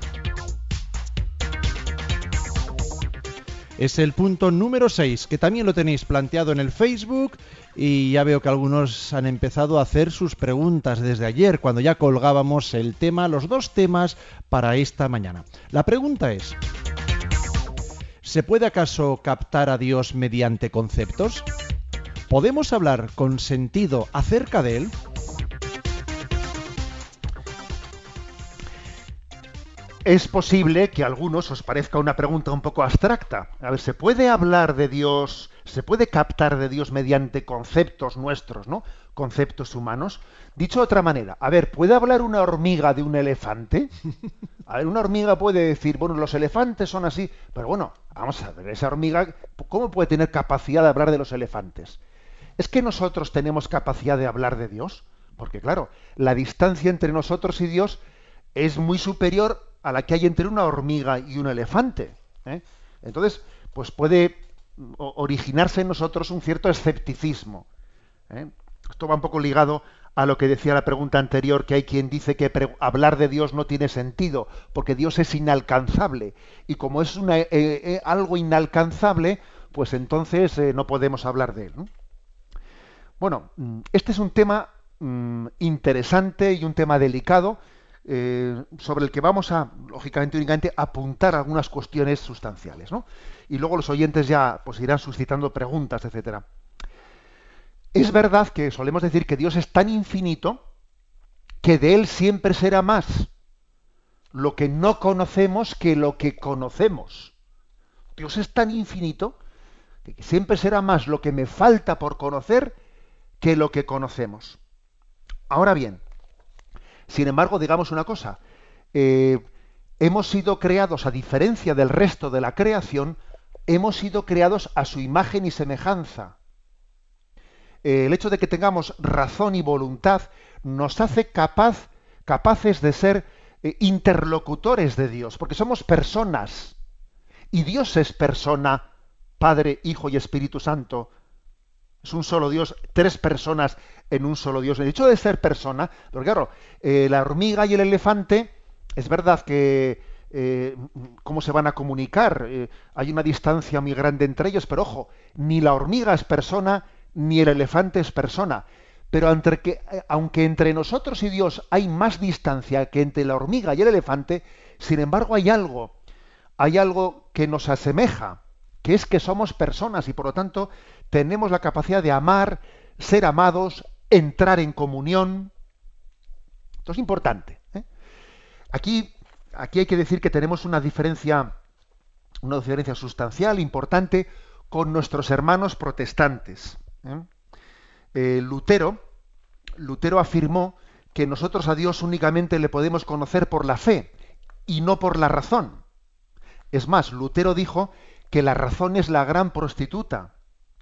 Es el punto número 6, que también lo tenéis planteado en el Facebook y ya veo que algunos han empezado a hacer sus preguntas desde ayer, cuando ya colgábamos el tema, los dos temas para esta mañana. La pregunta es, ¿se puede acaso captar a Dios mediante conceptos? ¿Podemos hablar con sentido acerca de él? Es posible que a algunos os parezca una pregunta un poco abstracta. A ver, ¿se puede hablar de Dios, se puede captar de Dios mediante conceptos nuestros, ¿no? Conceptos humanos. Dicho de otra manera, a ver, ¿puede hablar una hormiga de un elefante? A ver, una hormiga puede decir, bueno, los elefantes son así, pero bueno, vamos a ver, esa hormiga, ¿cómo puede tener capacidad de hablar de los elefantes? ¿Es que nosotros tenemos capacidad de hablar de Dios? Porque claro, la distancia entre nosotros y Dios es muy superior a la que hay entre una hormiga y un elefante. ¿eh? Entonces, pues puede originarse en nosotros un cierto escepticismo. ¿eh? Esto va un poco ligado a lo que decía la pregunta anterior, que hay quien dice que hablar de Dios no tiene sentido, porque Dios es inalcanzable. Y como es eh, algo inalcanzable, pues entonces no podemos hablar de él. Bueno, mm, este es un tema mm, interesante y un tema delicado eh, sobre el que vamos a, lógicamente, únicamente apuntar algunas cuestiones sustanciales, ¿no? Y luego los oyentes ya pues irán suscitando preguntas, etcétera. Es verdad que solemos decir que Dios es tan infinito que de él siempre será más lo que no conocemos que lo que conocemos. Dios es tan infinito que siempre será más lo que me falta por conocer que lo que conocemos. Ahora bien, sin embargo, digamos una cosa, eh, hemos sido creados, a diferencia del resto de la creación, hemos sido creados a su imagen y semejanza. Eh, el hecho de que tengamos razón y voluntad nos hace capaz, capaces de ser eh, interlocutores de Dios, porque somos personas. Y Dios es persona, Padre, Hijo y Espíritu Santo es un solo Dios, tres personas en un solo Dios. El hecho de ser persona, porque claro, eh, la hormiga y el elefante, es verdad que eh, cómo se van a comunicar. Eh, hay una distancia muy grande entre ellos, pero ojo, ni la hormiga es persona, ni el elefante es persona. Pero entre que, aunque entre nosotros y Dios hay más distancia que entre la hormiga y el elefante, sin embargo hay algo, hay algo que nos asemeja, que es que somos personas y por lo tanto tenemos la capacidad de amar, ser amados, entrar en comunión. Esto es importante. Aquí aquí hay que decir que tenemos una diferencia, una diferencia sustancial, importante, con nuestros hermanos protestantes. ¿eh? Eh, Lutero, Lutero afirmó que nosotros a Dios únicamente le podemos conocer por la fe y no por la razón. Es más, Lutero dijo que la razón es la gran prostituta.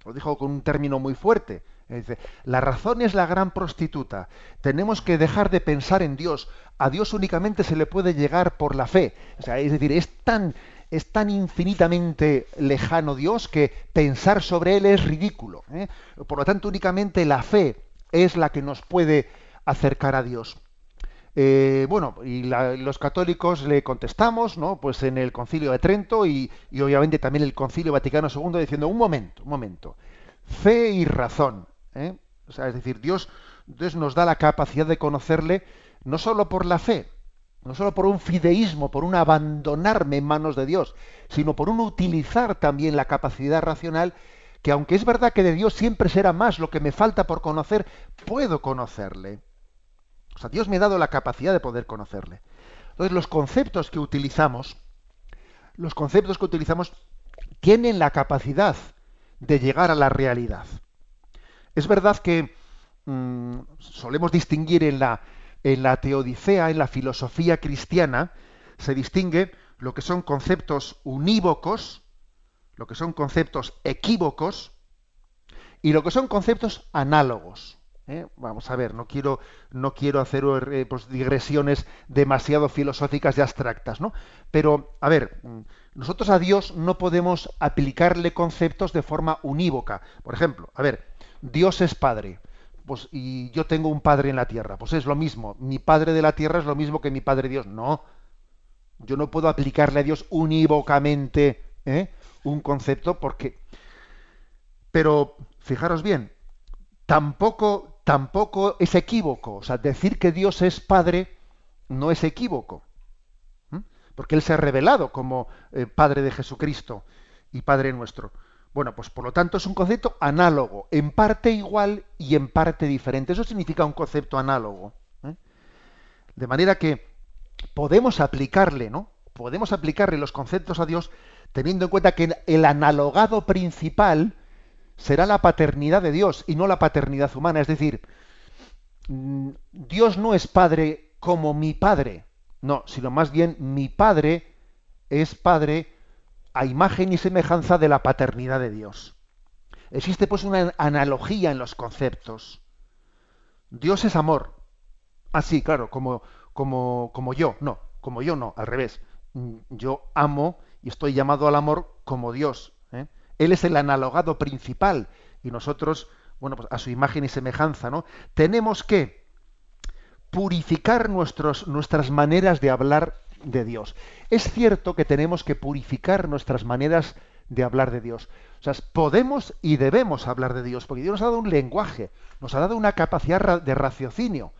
Lo dijo con un término muy fuerte. Dice, la razón es la gran prostituta. Tenemos que dejar de pensar en Dios. A Dios únicamente se le puede llegar por la fe. es decir, es tan, es tan infinitamente lejano Dios que pensar sobre Él es ridículo. ¿eh? Por lo tanto, únicamente la fe es la que nos puede acercar a Dios. Eh, bueno, y los católicos le contestamos, ¿no? Pues en el Concilio de Trento y, y obviamente también el Concilio Vaticano II diciendo un momento, un momento, fe y razón. ¿eh? O sea, es decir, Dios, Dios nos da la capacidad de conocerle no solo por la fe, no solo por un fideísmo, por un abandonarme en manos de Dios, sino por un utilizar también la capacidad racional, que aunque es verdad que de Dios siempre será más lo que me falta por conocer, puedo conocerle. O sea, Dios me ha dado la capacidad de poder conocerle. Entonces, los conceptos que utilizamos, los conceptos que utilizamos tienen la capacidad de llegar a la realidad. Es verdad que mm, solemos distinguir en la, en la teodicea, en la filosofía cristiana, se distingue lo que son conceptos unívocos, lo que son conceptos equívocos y lo que son conceptos análogos. ¿Eh? Vamos a ver, no quiero, no quiero hacer eh, pues, digresiones demasiado filosóficas y abstractas, ¿no? Pero, a ver, mm, nosotros a Dios no podemos aplicarle conceptos de forma unívoca. Por ejemplo, a ver, Dios es Padre. Pues, y yo tengo un Padre en la tierra. Pues es lo mismo. Mi Padre de la tierra es lo mismo que mi Padre Dios. No. Yo no puedo aplicarle a Dios unívocamente ¿eh? un concepto porque... Pero, fijaros bien, tampoco, tampoco es equívoco. O sea, decir que Dios es Padre no es equívoco. Porque Él se ha revelado como eh, Padre de Jesucristo y Padre nuestro. Bueno, pues por lo tanto es un concepto análogo, en parte igual y en parte diferente. Eso significa un concepto análogo. ¿eh? De manera que podemos aplicarle, ¿no? Podemos aplicarle los conceptos a Dios teniendo en cuenta que el analogado principal será la paternidad de Dios y no la paternidad humana. Es decir, mm, Dios no es padre como mi padre, no, sino más bien mi padre es padre a imagen y semejanza de la paternidad de Dios. Existe pues una analogía en los conceptos. Dios es amor. Así, ah, claro, como, como, como yo, no, como yo no, al revés. Yo amo y estoy llamado al amor como Dios. Él es el analogado principal y nosotros, bueno, pues a su imagen y semejanza, ¿no? Tenemos que purificar nuestros, nuestras maneras de hablar de Dios. Es cierto que tenemos que purificar nuestras maneras de hablar de Dios. O sea, podemos y debemos hablar de Dios, porque Dios nos ha dado un lenguaje, nos ha dado una capacidad de raciocinio.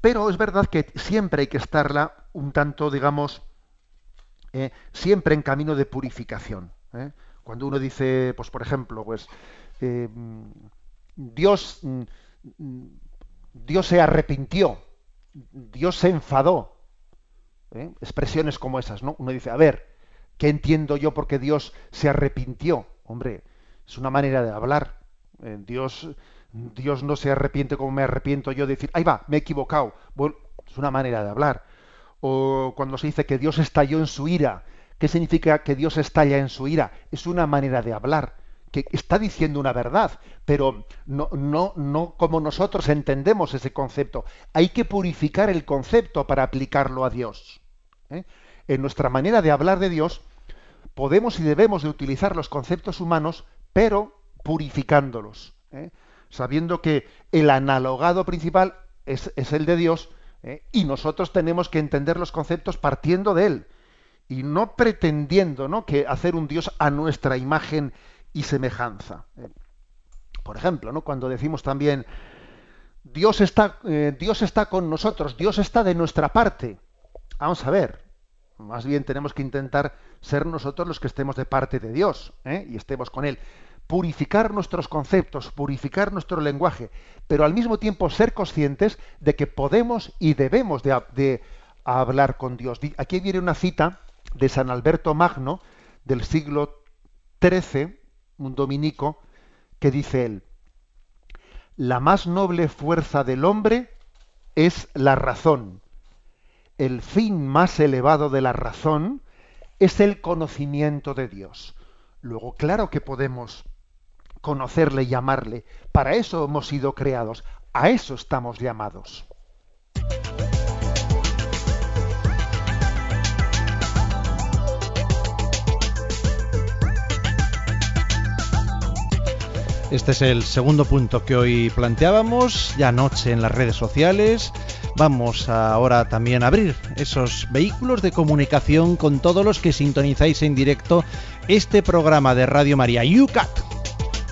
Pero es verdad que siempre hay que estarla un tanto, digamos, eh, siempre en camino de purificación. ¿eh? Cuando uno dice, pues por ejemplo, pues eh, Dios, mm, Dios se arrepintió, Dios se enfadó, ¿eh? expresiones como esas, ¿no? Uno dice, a ver, ¿qué entiendo yo porque Dios se arrepintió? Hombre, es una manera de hablar. Eh, Dios, Dios no se arrepiente como me arrepiento yo de decir, ahí va, me he equivocado. Es una manera de hablar. O cuando se dice que Dios estalló en su ira, ¿qué significa que Dios estalla en su ira? Es una manera de hablar que está diciendo una verdad, pero no, no, no como nosotros entendemos ese concepto. Hay que purificar el concepto para aplicarlo a Dios. ¿eh? En nuestra manera de hablar de Dios, podemos y debemos de utilizar los conceptos humanos, pero purificándolos, ¿eh? sabiendo que el analogado principal es, el de Dios, ¿eh? y nosotros tenemos que entender los conceptos partiendo de él, y no pretendiendo ¿no? que hacer un Dios a nuestra imagen y semejanza. Eh, por ejemplo, ¿no? cuando decimos también Dios está, eh, Dios está con nosotros, Dios está de nuestra parte. Vamos a ver, más bien tenemos que intentar ser nosotros los que estemos de parte de Dios ¿eh? y estemos con Él. Purificar nuestros conceptos, purificar nuestro lenguaje, pero al mismo tiempo ser conscientes de que podemos y debemos de, hablar con Dios. Aquí viene una cita de San Alberto Magno del siglo XIII, un dominico, que dice él, la más noble fuerza del hombre es la razón. El fin más elevado de la razón es el conocimiento de Dios. Luego, claro que podemos conocerle y amarle. Para eso hemos sido creados. A eso estamos llamados. Este es el segundo punto que hoy planteábamos, ya anoche en las redes sociales. Vamos ahora también a abrir esos vehículos de comunicación con todos los que sintonizáis en directo este programa de Radio María UCAT.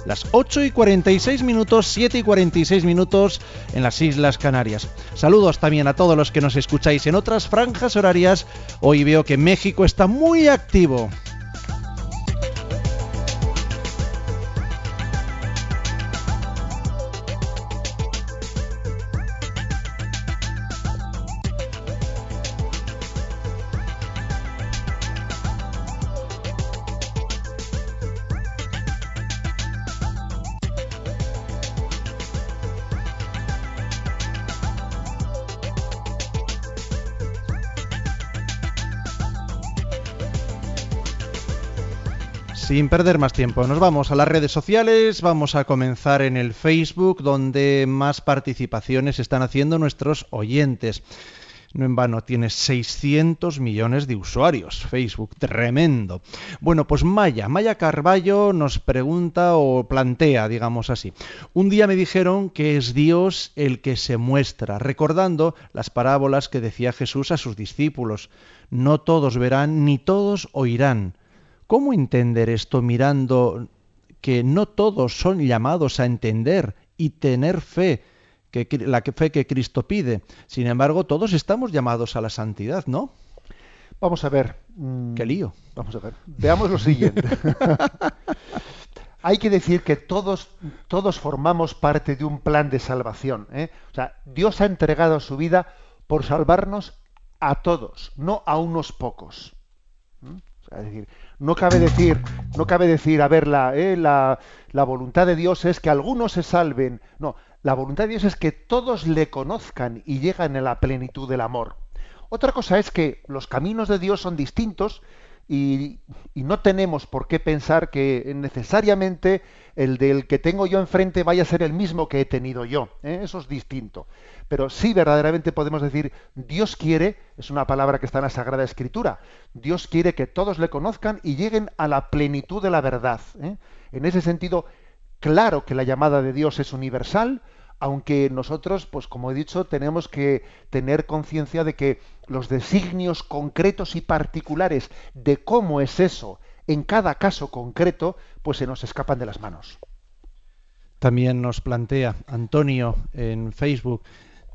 Las 8 y 46 minutos, 7 y 46 minutos en las Islas Canarias. Saludos también a todos los que nos escucháis en otras franjas horarias. Hoy veo que México está muy activo. Sin perder más tiempo, nos vamos a las redes sociales, vamos a comenzar en el Facebook, donde más participaciones están haciendo nuestros oyentes. No en vano, tiene 600 millones de usuarios. Facebook, tremendo. Bueno, pues Maya, Maya Carballo nos pregunta o plantea, digamos así. Un día me dijeron que es Dios el que se muestra, recordando las parábolas que decía Jesús a sus discípulos. No todos verán ni todos oirán ¿Cómo entender esto mirando que no todos son llamados a entender y tener fe, que, la fe que Cristo pide? Sin embargo, todos estamos llamados a la santidad, ¿no? Vamos a ver. Mm, Qué lío. Vamos a ver. Veamos lo siguiente. Hay que decir que todos, todos formamos parte de un plan de salvación. ¿eh? O sea, Dios ha entregado su vida por salvarnos a todos, no a unos pocos. ¿Mm? es decir, no cabe decir, no cabe decir, a ver, eh, la, la, voluntad de Dios es que algunos se salven. No, la voluntad de Dios es que todos le conozcan y lleguen a la plenitud del amor. Otra cosa es que los caminos de Dios son distintos y, no tenemos por qué pensar que necesariamente el del que tengo yo enfrente vaya a ser el mismo que he tenido yo. ¿eh? Eso es distinto. Pero sí verdaderamente podemos decir, Dios quiere, es una palabra que está en la Sagrada Escritura, Dios quiere que todos le conozcan y lleguen a la plenitud de la verdad. ¿eh? En ese sentido, claro que la llamada de Dios es universal, aunque nosotros, pues como he dicho, tenemos que tener conciencia de que los designios concretos y particulares de cómo es eso en cada caso concreto, pues se nos escapan de las manos. También nos plantea Antonio en Facebook,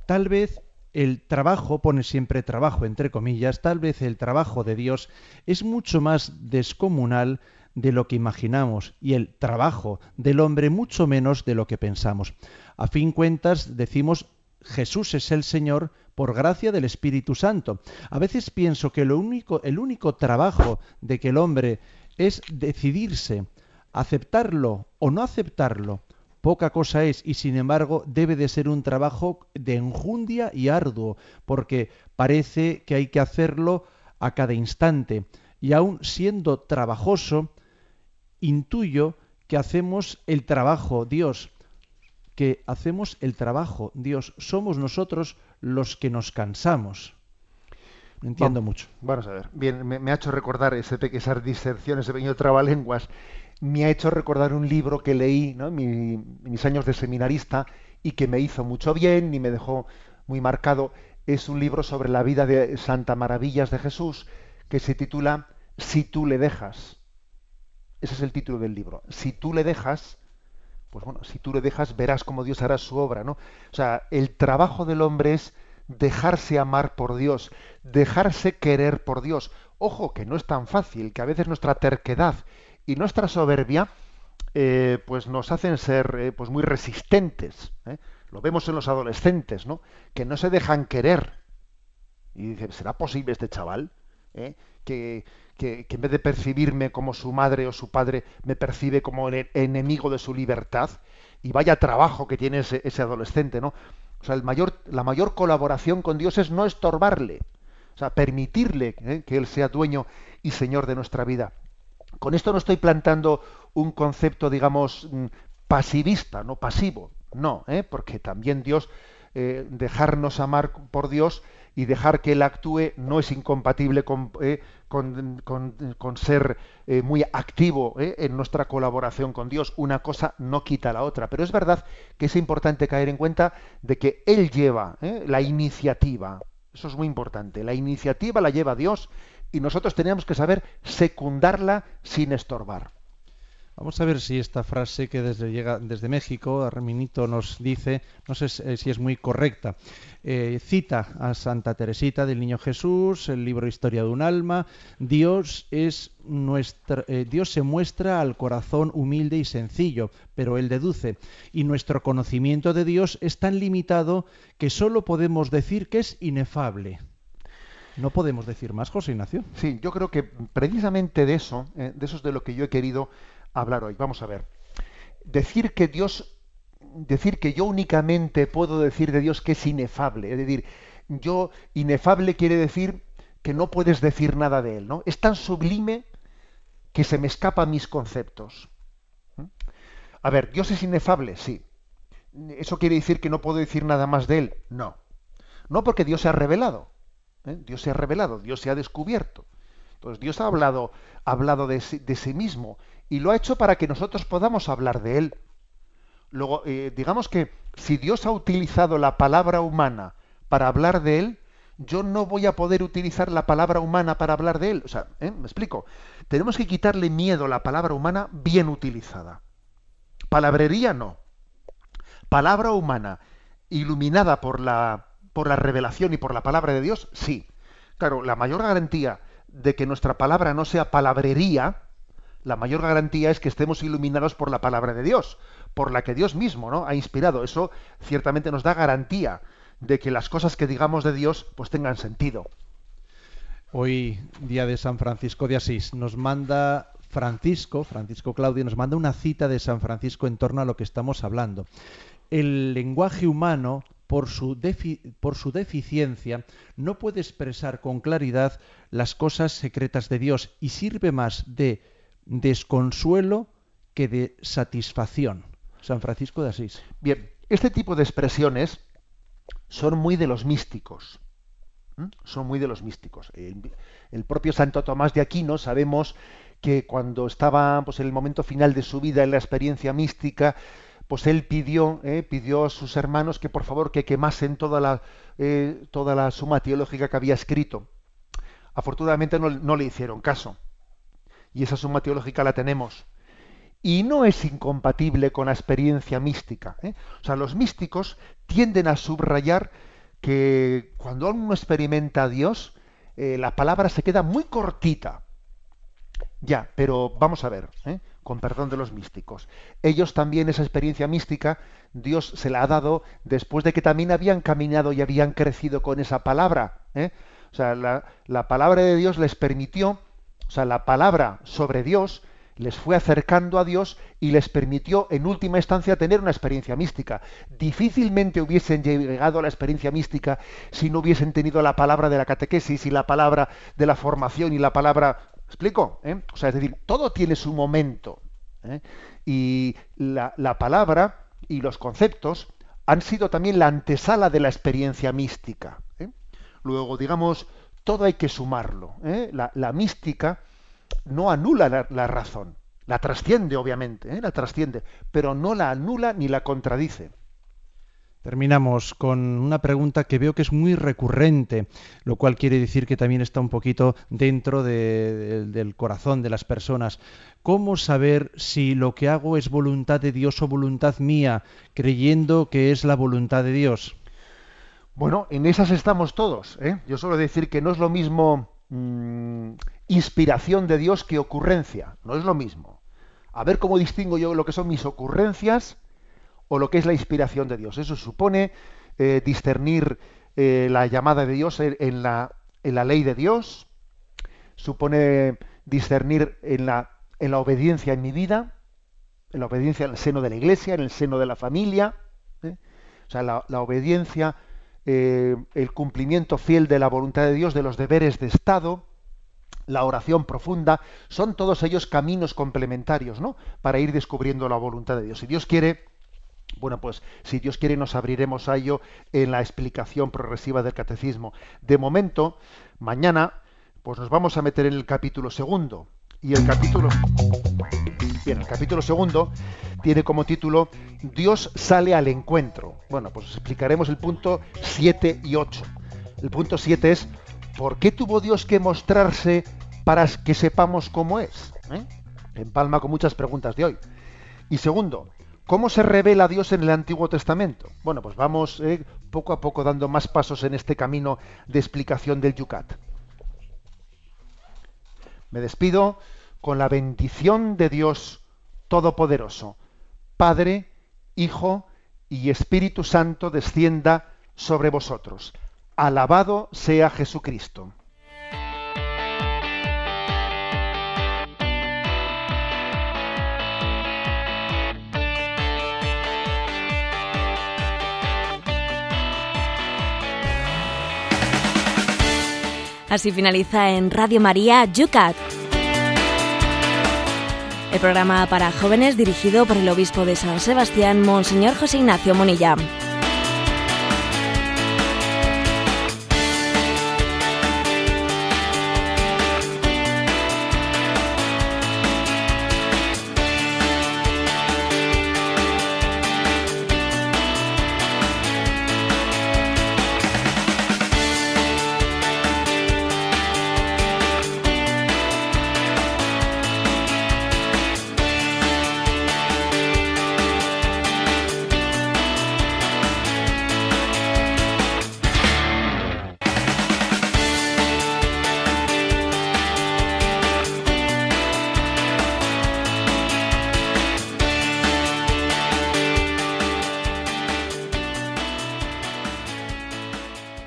tal vez el trabajo, pone siempre trabajo entre comillas, tal vez el trabajo de Dios es mucho más descomunal de lo que imaginamos y el trabajo del hombre mucho menos de lo que pensamos. A fin cuentas decimos Jesús es el Señor por gracia del Espíritu Santo. A veces pienso que lo único, el único trabajo de que el hombre es decidirse, aceptarlo o no aceptarlo. Poca cosa es y sin embargo debe de ser un trabajo de enjundia y arduo, porque parece que hay que hacerlo a cada instante. Y aun siendo trabajoso, intuyo que hacemos el trabajo, Dios, que hacemos el trabajo, Dios, somos nosotros los que nos cansamos. entiendo mucho. Vamos a ver. Bien, me, ha hecho recordar ese, esas diserciones, ese pequeño trabalenguas, me ha hecho recordar un libro que leí ¿no? en mis años de seminarista y que me hizo mucho bien y me dejó muy marcado. Es un libro sobre la vida de Santa Maravillas de Jesús, que se titula Si tú le dejas. Ese es el título del libro. Si tú le dejas, pues bueno, si tú le dejas, verás cómo Dios hará su obra, ¿no? O sea, el trabajo del hombre es dejarse amar por Dios, dejarse querer por Dios. Ojo, que no es tan fácil, que a veces nuestra terquedad y nuestra soberbia eh, pues nos hacen ser eh, pues muy resistentes. ¿eh? Lo vemos en los adolescentes, ¿no? Que no se dejan querer. Y dice, ¿será posible este chaval? Que, que, en vez de percibirme como su madre o su padre, me percibe como el enemigo de su libertad. Y vaya trabajo que tiene ese, adolescente, ¿no? O sea, la mayor colaboración con Dios es no estorbarle. O sea, permitirle que Él sea dueño y señor de nuestra vida. Con esto no estoy plantando un concepto, digamos, mm, pasivista, no pasivo, no, ¿eh? porque también Dios, eh, dejarnos amar por Dios y dejar que Él actúe no es incompatible con, eh, con, ser muy activo en nuestra colaboración con Dios. Una cosa no quita la otra, pero es verdad que es importante caer en cuenta de que Él lleva la iniciativa. Eso es muy importante. La iniciativa la lleva Dios y nosotros teníamos que saber secundarla sin estorbar. Vamos a ver si esta frase que desde, llega desde México, Arminito nos dice, no sé si es muy correcta. Eh, cita a Santa Teresita del Niño Jesús, el libro Historia de un alma. Dios es nuestra, eh, Dios se muestra al corazón humilde y sencillo, pero él deduce. Y nuestro conocimiento de Dios es tan limitado que solo podemos decir que es inefable. No podemos decir más, José Ignacio. Sí, yo creo que precisamente de eso, eh, de eso es de lo que yo he querido hablar hoy. Vamos a ver. Decir que Dios, decir que yo únicamente puedo decir de Dios que es inefable, es decir, yo inefable quiere decir que no puedes decir nada de él, ¿no? Es tan sublime que se me escapan mis conceptos. ¿Mm? A ver, Dios es inefable, sí. ¿Eso quiere decir que no puedo decir nada más de él? No. No porque Dios se ha revelado. ¿eh? Dios se ha revelado, Dios se ha descubierto. Entonces Dios ha hablado, ha hablado de, sí, mismo y lo ha hecho para que nosotros podamos hablar de Él. Luego, eh, digamos que si Dios ha utilizado la palabra humana para hablar de Él, yo no voy a poder utilizar la palabra humana para hablar de Él. O sea, ¿eh? me explico. Tenemos que quitarle miedo a la palabra humana bien utilizada. Palabrería no. Palabra humana iluminada por la por la revelación y por la palabra de Dios, sí. Claro, la mayor garantía de que nuestra palabra no sea palabrería, la mayor garantía es que estemos iluminados por la palabra de Dios, por la que Dios mismo ¿no? ha inspirado. Eso ciertamente nos da garantía de que las cosas que digamos de Dios pues tengan sentido. Hoy, día de San Francisco de Asís, nos manda Francisco, Francisco Claudio, nos manda una cita de San Francisco en torno a lo que estamos hablando. El lenguaje humano por su, por su deficiencia, no puede expresar con claridad las cosas secretas de Dios y sirve más de desconsuelo que de satisfacción. San Francisco de Asís. Bien, este tipo de expresiones son muy de los místicos. Son muy de los místicos. El, propio Santo Tomás de Aquino sabemos que cuando estaba pues, en el momento final de su vida en la experiencia mística, pues él pidió, eh, pidió a sus hermanos que por favor que quemasen toda la, eh, toda la suma teológica que había escrito. Afortunadamente no, le hicieron caso. Y esa suma teológica la tenemos. Y no es incompatible con la experiencia mística. ¿eh? O sea, los místicos tienden a subrayar que cuando uno experimenta a Dios, la palabra se queda muy cortita. Ya, pero vamos a ver con perdón de los místicos. Ellos también esa experiencia mística, Dios se la ha dado después de que también habían caminado y habían crecido con esa palabra. ¿eh? O sea, la, la, palabra de Dios les permitió, o sea, la palabra sobre Dios les fue acercando a Dios y les permitió en última instancia tener una experiencia mística. Difícilmente hubiesen llegado a la experiencia mística si no hubiesen tenido la palabra de la catequesis y la palabra de la formación y la palabra explico? ¿Eh? O sea, es decir, todo tiene su momento. ¿eh? Y la, palabra y los conceptos han sido también la antesala de la experiencia mística. ¿eh? Luego, digamos, todo hay que sumarlo. La, mística no anula la, la, razón, la trasciende, obviamente, la trasciende, pero no la anula ni la contradice. Terminamos con una pregunta que veo que es muy recurrente, lo cual quiere decir que también está un poquito dentro del corazón de las personas. ¿Cómo saber si lo que hago es voluntad de Dios o voluntad mía, creyendo que es la voluntad de Dios? Bueno, en esas estamos todos. ¿eh? Yo suelo decir que no es lo mismo mm, inspiración de Dios que ocurrencia. No es lo mismo. A ver cómo distingo yo lo que son mis ocurrencias o lo que es la inspiración de Dios. Eso supone eh, discernir eh, la llamada de Dios en, la, en, la, ley de Dios, supone discernir en la, en la obediencia en mi vida, en la obediencia en el seno de la iglesia, en el seno de la familia, ¿eh? o sea, la, la obediencia, el cumplimiento fiel de la voluntad de Dios, de los deberes de Estado, la oración profunda, son todos ellos caminos complementarios, ¿no? Para ir descubriendo la voluntad de Dios. Si Dios quiere, bueno, pues si Dios quiere nos abriremos a ello en la explicación progresiva del catecismo. De momento, mañana, pues nos vamos a meter en el capítulo segundo. Y el capítulo... Bien, el capítulo segundo tiene como título Dios sale al encuentro. Bueno, pues explicaremos el punto 7 y 8. El punto 7 es ¿por qué tuvo Dios que mostrarse para que sepamos cómo es? ¿Eh? En palma con muchas preguntas de hoy. Y segundo, ¿Cómo se revela Dios en el Antiguo Testamento? Bueno, pues vamos eh, poco a poco dando más pasos en este camino de explicación del Yucat. Me despido con la bendición de Dios Todopoderoso. Padre, Hijo y Espíritu Santo descienda sobre vosotros. Alabado sea Jesucristo. Así finaliza en Radio María Yucat. El programa para jóvenes dirigido por el obispo de San Sebastián, Monseñor José Ignacio Monilla.